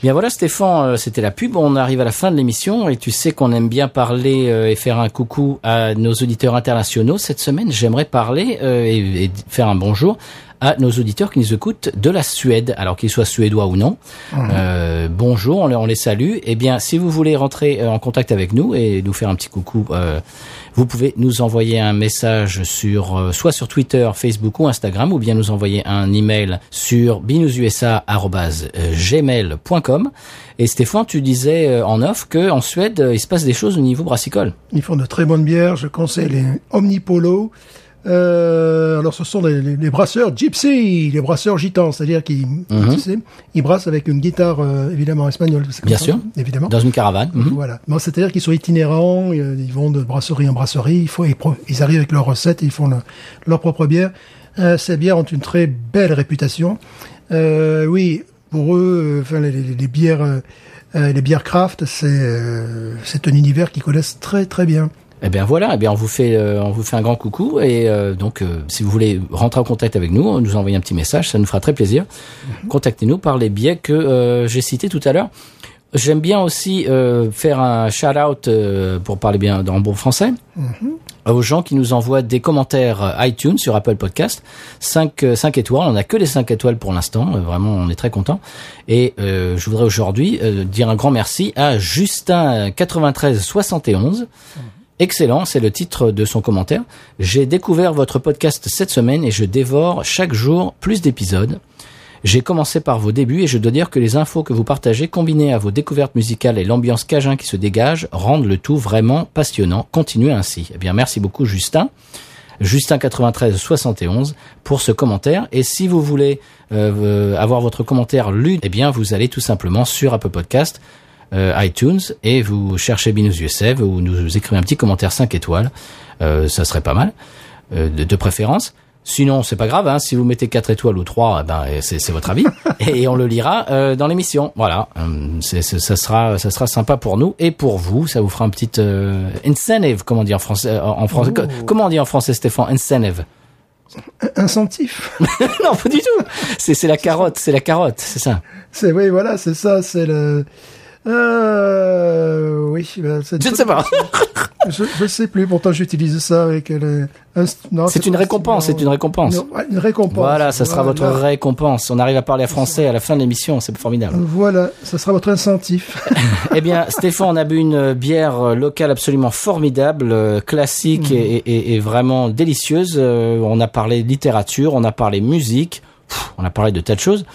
[SPEAKER 1] Bien voilà Stéphane, euh, c'était la pub. On arrive à la fin de l'émission et tu sais qu'on aime bien parler euh, et faire un coucou à nos auditeurs internationaux. Cette semaine, j'aimerais parler euh, et, et faire un bonjour à nos auditeurs qui nous écoutent de la Suède, alors qu'ils soient suédois ou non. Euh, bonjour, on les, on les salue. Eh bien, si vous voulez rentrer euh, en contact avec nous et nous faire un petit coucou, euh, vous pouvez nous envoyer un message sur euh, soit sur Twitter, Facebook ou Instagram, ou bien nous envoyer un email sur binoususa@gmail.com. Et Stéphane, tu disais euh, en off que en Suède, euh, il se passe des choses au niveau brassicole.
[SPEAKER 3] Ils font de très bonnes bières. Je conseille les Omnipolo. Euh, alors, ce sont les, les- les brasseurs gypsy, les brasseurs gitans, c'est-à-dire qu'ils tu sais, ils brassent avec une guitare euh, évidemment espagnole.
[SPEAKER 1] Bien
[SPEAKER 3] ça,
[SPEAKER 1] sûr.
[SPEAKER 3] évidemment.
[SPEAKER 1] Dans une caravane. Mhm.
[SPEAKER 3] Voilà. Bon, c'est-à-dire qu'ils sont itinérants, euh, ils vont de brasserie en brasserie, ils, pro- ils arrivent avec leurs recettes, et ils font le- leur propre bière. Euh, ces bières ont une très belle réputation. Euh, oui, pour eux, euh, enfin, les, les- les bières, euh, les bières craft, c'est euh, c'est un univers qu'ils connaissent très très bien.
[SPEAKER 1] Eh bien voilà, eh bien on vous fait euh, on vous fait un grand coucou et euh, donc euh, si vous voulez rentrer en contact avec nous, nous envoyer un petit message, ça nous fera très plaisir. Contactez-nous par les biais que euh, j'ai cités tout à l'heure. J'aime bien aussi euh, faire un shout out pour parler bien en bon français aux gens qui nous envoient des commentaires euh, iTunes sur Apple Podcast, 5 cinq étoiles, on n'a que les 5 étoiles pour l'instant, euh, vraiment on est très content. Et euh, je voudrais aujourd'hui euh, dire un grand merci à Justin 93 71 Excellent, c'est le titre de son commentaire. J'ai découvert votre podcast cette semaine et je dévore chaque jour plus d'épisodes. J'ai commencé par vos débuts et je dois dire que les infos que vous partagez combinées à vos découvertes musicales et l'ambiance cajun qui se dégage rendent le tout vraiment passionnant. Continuez ainsi. Eh bien, merci beaucoup Justin. Justin 93 71 pour ce commentaire. Et si vous voulez euh, euh, avoir votre commentaire lu, eh bien, vous allez tout simplement sur Apple Podcast, iTunes et vous cherchez Binous USA, vous nous écrivez un petit commentaire 5 étoiles. Euh, ça serait pas mal, euh, de, de préférence. Sinon, c'est pas grave. Hein, si vous mettez 4 étoiles ou 3, eh ben c'est votre avis et on le lira euh, dans l'émission. Voilà, Euh, c'est c'est- ça sera ça sera sympa pour nous et pour vous. Ça vous fera un petit euh, incentive, comment on dit en français euh, en français. Co- Comment on dit en français, Stéphane Incentive?
[SPEAKER 3] Incentif.
[SPEAKER 1] non, pas du tout. C'est c'est la carotte, c'est la carotte, c'est ça.
[SPEAKER 3] c'est oui, voilà, c'est ça, c'est le. Euh, oui, ben, c'est-
[SPEAKER 1] Je ne sais pas.
[SPEAKER 3] Je, je sais plus. Pourtant, j'utilise ça avec le.
[SPEAKER 1] C'est une récompense, c'est une récompense.
[SPEAKER 3] Non, une récompense.
[SPEAKER 1] Voilà, ça sera votre récompense. On arrive à parler à français à la fin de l'émission, c'est formidable.
[SPEAKER 3] Voilà, ça sera votre incentif.
[SPEAKER 1] eh bien, Stéphane, on a bu une bière locale absolument formidable, euh, classique
[SPEAKER 3] Mhm.
[SPEAKER 1] et, et- et vraiment délicieuse. Euh, on a parlé littérature, on a parlé musique, on a parlé de tas de choses.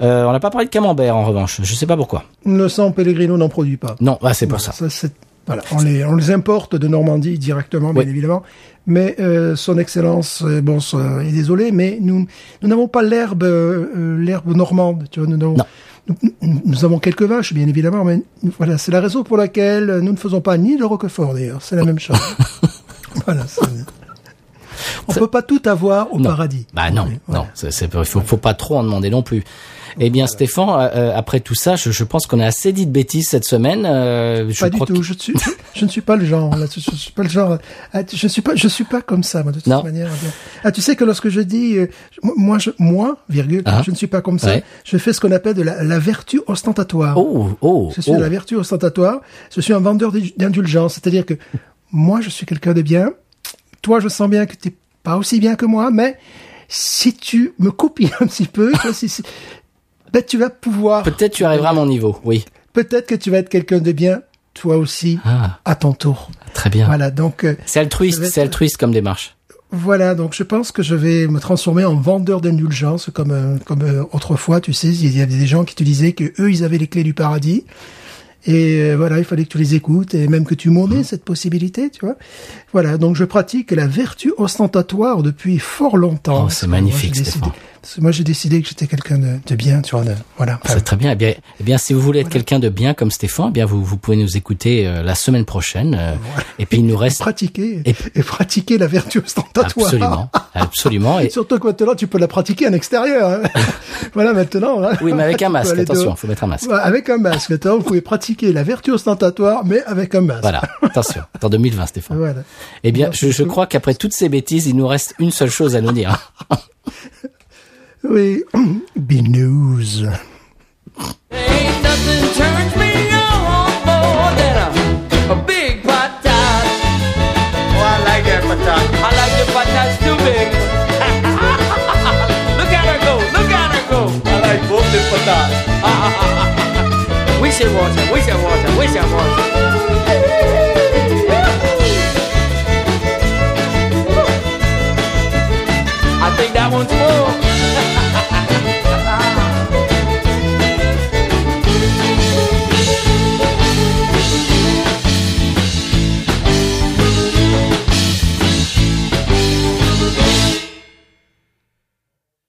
[SPEAKER 1] Euh, on n'a pas parlé de camembert en revanche. Je sais pas pourquoi.
[SPEAKER 3] le sang Pellegrino n'en produit pas.
[SPEAKER 1] Non, ah, c'est pour ça.
[SPEAKER 3] c'est- voilà, on les, on les importe de Normandie directement, bien
[SPEAKER 1] Oui.
[SPEAKER 3] évidemment. Mais euh, son excellence, euh, bon, est désolé, mais nous, nous n'avons pas l'herbe, euh, l'herbe normande. Tu vois, nous, n'avons-
[SPEAKER 1] Non.
[SPEAKER 3] nous, nous- nous avons quelques vaches, bien évidemment, mais voilà, c'est la raison pour laquelle nous ne faisons pas ni le Roquefort d'ailleurs. C'est la même chose. voilà. c'est- On peut pas tout avoir au
[SPEAKER 1] Non.
[SPEAKER 3] paradis.
[SPEAKER 1] Bah non, non, il faut, faut pas trop en demander non plus. Eh bien, Stéphane, euh, euh, après tout ça, je, je pense qu'on a assez dit de bêtises cette semaine. Euh, je
[SPEAKER 3] pas du tout.
[SPEAKER 1] que-
[SPEAKER 3] Je, suis, je, je ne suis pas le genre. Là, je, suis pas le genre. Ah, tu- je suis pas. Je suis pas comme ça, moi, de toute
[SPEAKER 1] Non.
[SPEAKER 3] manière. Ah, tu sais que lorsque je dis euh, moi, je, moi, virgule,
[SPEAKER 1] Ah.
[SPEAKER 3] je ne suis pas comme ça.
[SPEAKER 1] Ouais.
[SPEAKER 3] Je fais ce qu'on appelle de la, la vertu ostentatoire.
[SPEAKER 1] Oh, oh,
[SPEAKER 3] Je suis
[SPEAKER 1] oh.
[SPEAKER 3] la vertu ostentatoire. Je suis un vendeur d'indulgence. C'est-à-dire que moi, je suis quelqu'un de bien. Toi, je sens bien que t'es pas aussi bien que moi, mais si tu me copies un petit peu, tu vois, si- si- ben, tu vas pouvoir.
[SPEAKER 1] Peut-être tu arriveras à mon niveau. Oui.
[SPEAKER 3] Peut-être que tu vas être quelqu'un de bien, toi aussi,
[SPEAKER 1] Ah,
[SPEAKER 3] à ton tour.
[SPEAKER 1] très bien.
[SPEAKER 3] Voilà. Donc, euh,
[SPEAKER 1] C'est altruiste,
[SPEAKER 3] être-
[SPEAKER 1] c'est altruiste comme démarche.
[SPEAKER 3] Voilà, donc je pense que je vais me transformer en vendeur d'indulgence comme euh, comme euh, autrefois, tu sais, il y avait des gens qui te disaient que eux ils avaient les clés du paradis. Et voilà, il fallait que tu les écoutes et même que tu m'en aies cette possibilité, tu vois. Voilà, donc je pratique la vertu ostentatoire depuis fort longtemps.
[SPEAKER 1] Oh, c'est
[SPEAKER 3] moi,
[SPEAKER 1] magnifique, Stéphane.
[SPEAKER 3] Parce que moi j'ai décidé que j'étais quelqu'un de, de bien, tu vois. de- voilà. Enfin,
[SPEAKER 1] C'est très bien. Eh bien, eh bien, si vous voulez être quelqu'un de bien comme Stéphane, eh bien, vous, vous pouvez nous écouter euh, la semaine prochaine. euh, et puis, il nous reste
[SPEAKER 3] pratiquer
[SPEAKER 1] Et-
[SPEAKER 3] et... pratiquer la vertu ostentatoire.
[SPEAKER 1] absolument, absolument. Et,
[SPEAKER 3] Surtout que maintenant tu peux la pratiquer en extérieur. hein. voilà maintenant. hein.
[SPEAKER 1] oui, mais avec un masque. Attention,
[SPEAKER 3] dehors.
[SPEAKER 1] faut mettre un masque.
[SPEAKER 3] Avec un masque. Attends, vous pouvez pratiquer la vertu ostentatoire, mais avec un masque.
[SPEAKER 1] Voilà. Attention. En 2020, Stéphane.
[SPEAKER 3] Voilà.
[SPEAKER 1] Eh bien, je, crois qu'après toutes ces bêtises, il nous reste une seule chose à nous dire.
[SPEAKER 3] Oui. Binous.
[SPEAKER 8] Ain't nothing turns me on more than a, a big patat. Oh, I like that patat. I like the patats too big. look at her go, look at her go. I like both the patats. we should watch her, we should watch her, we should watch her. I think that one's for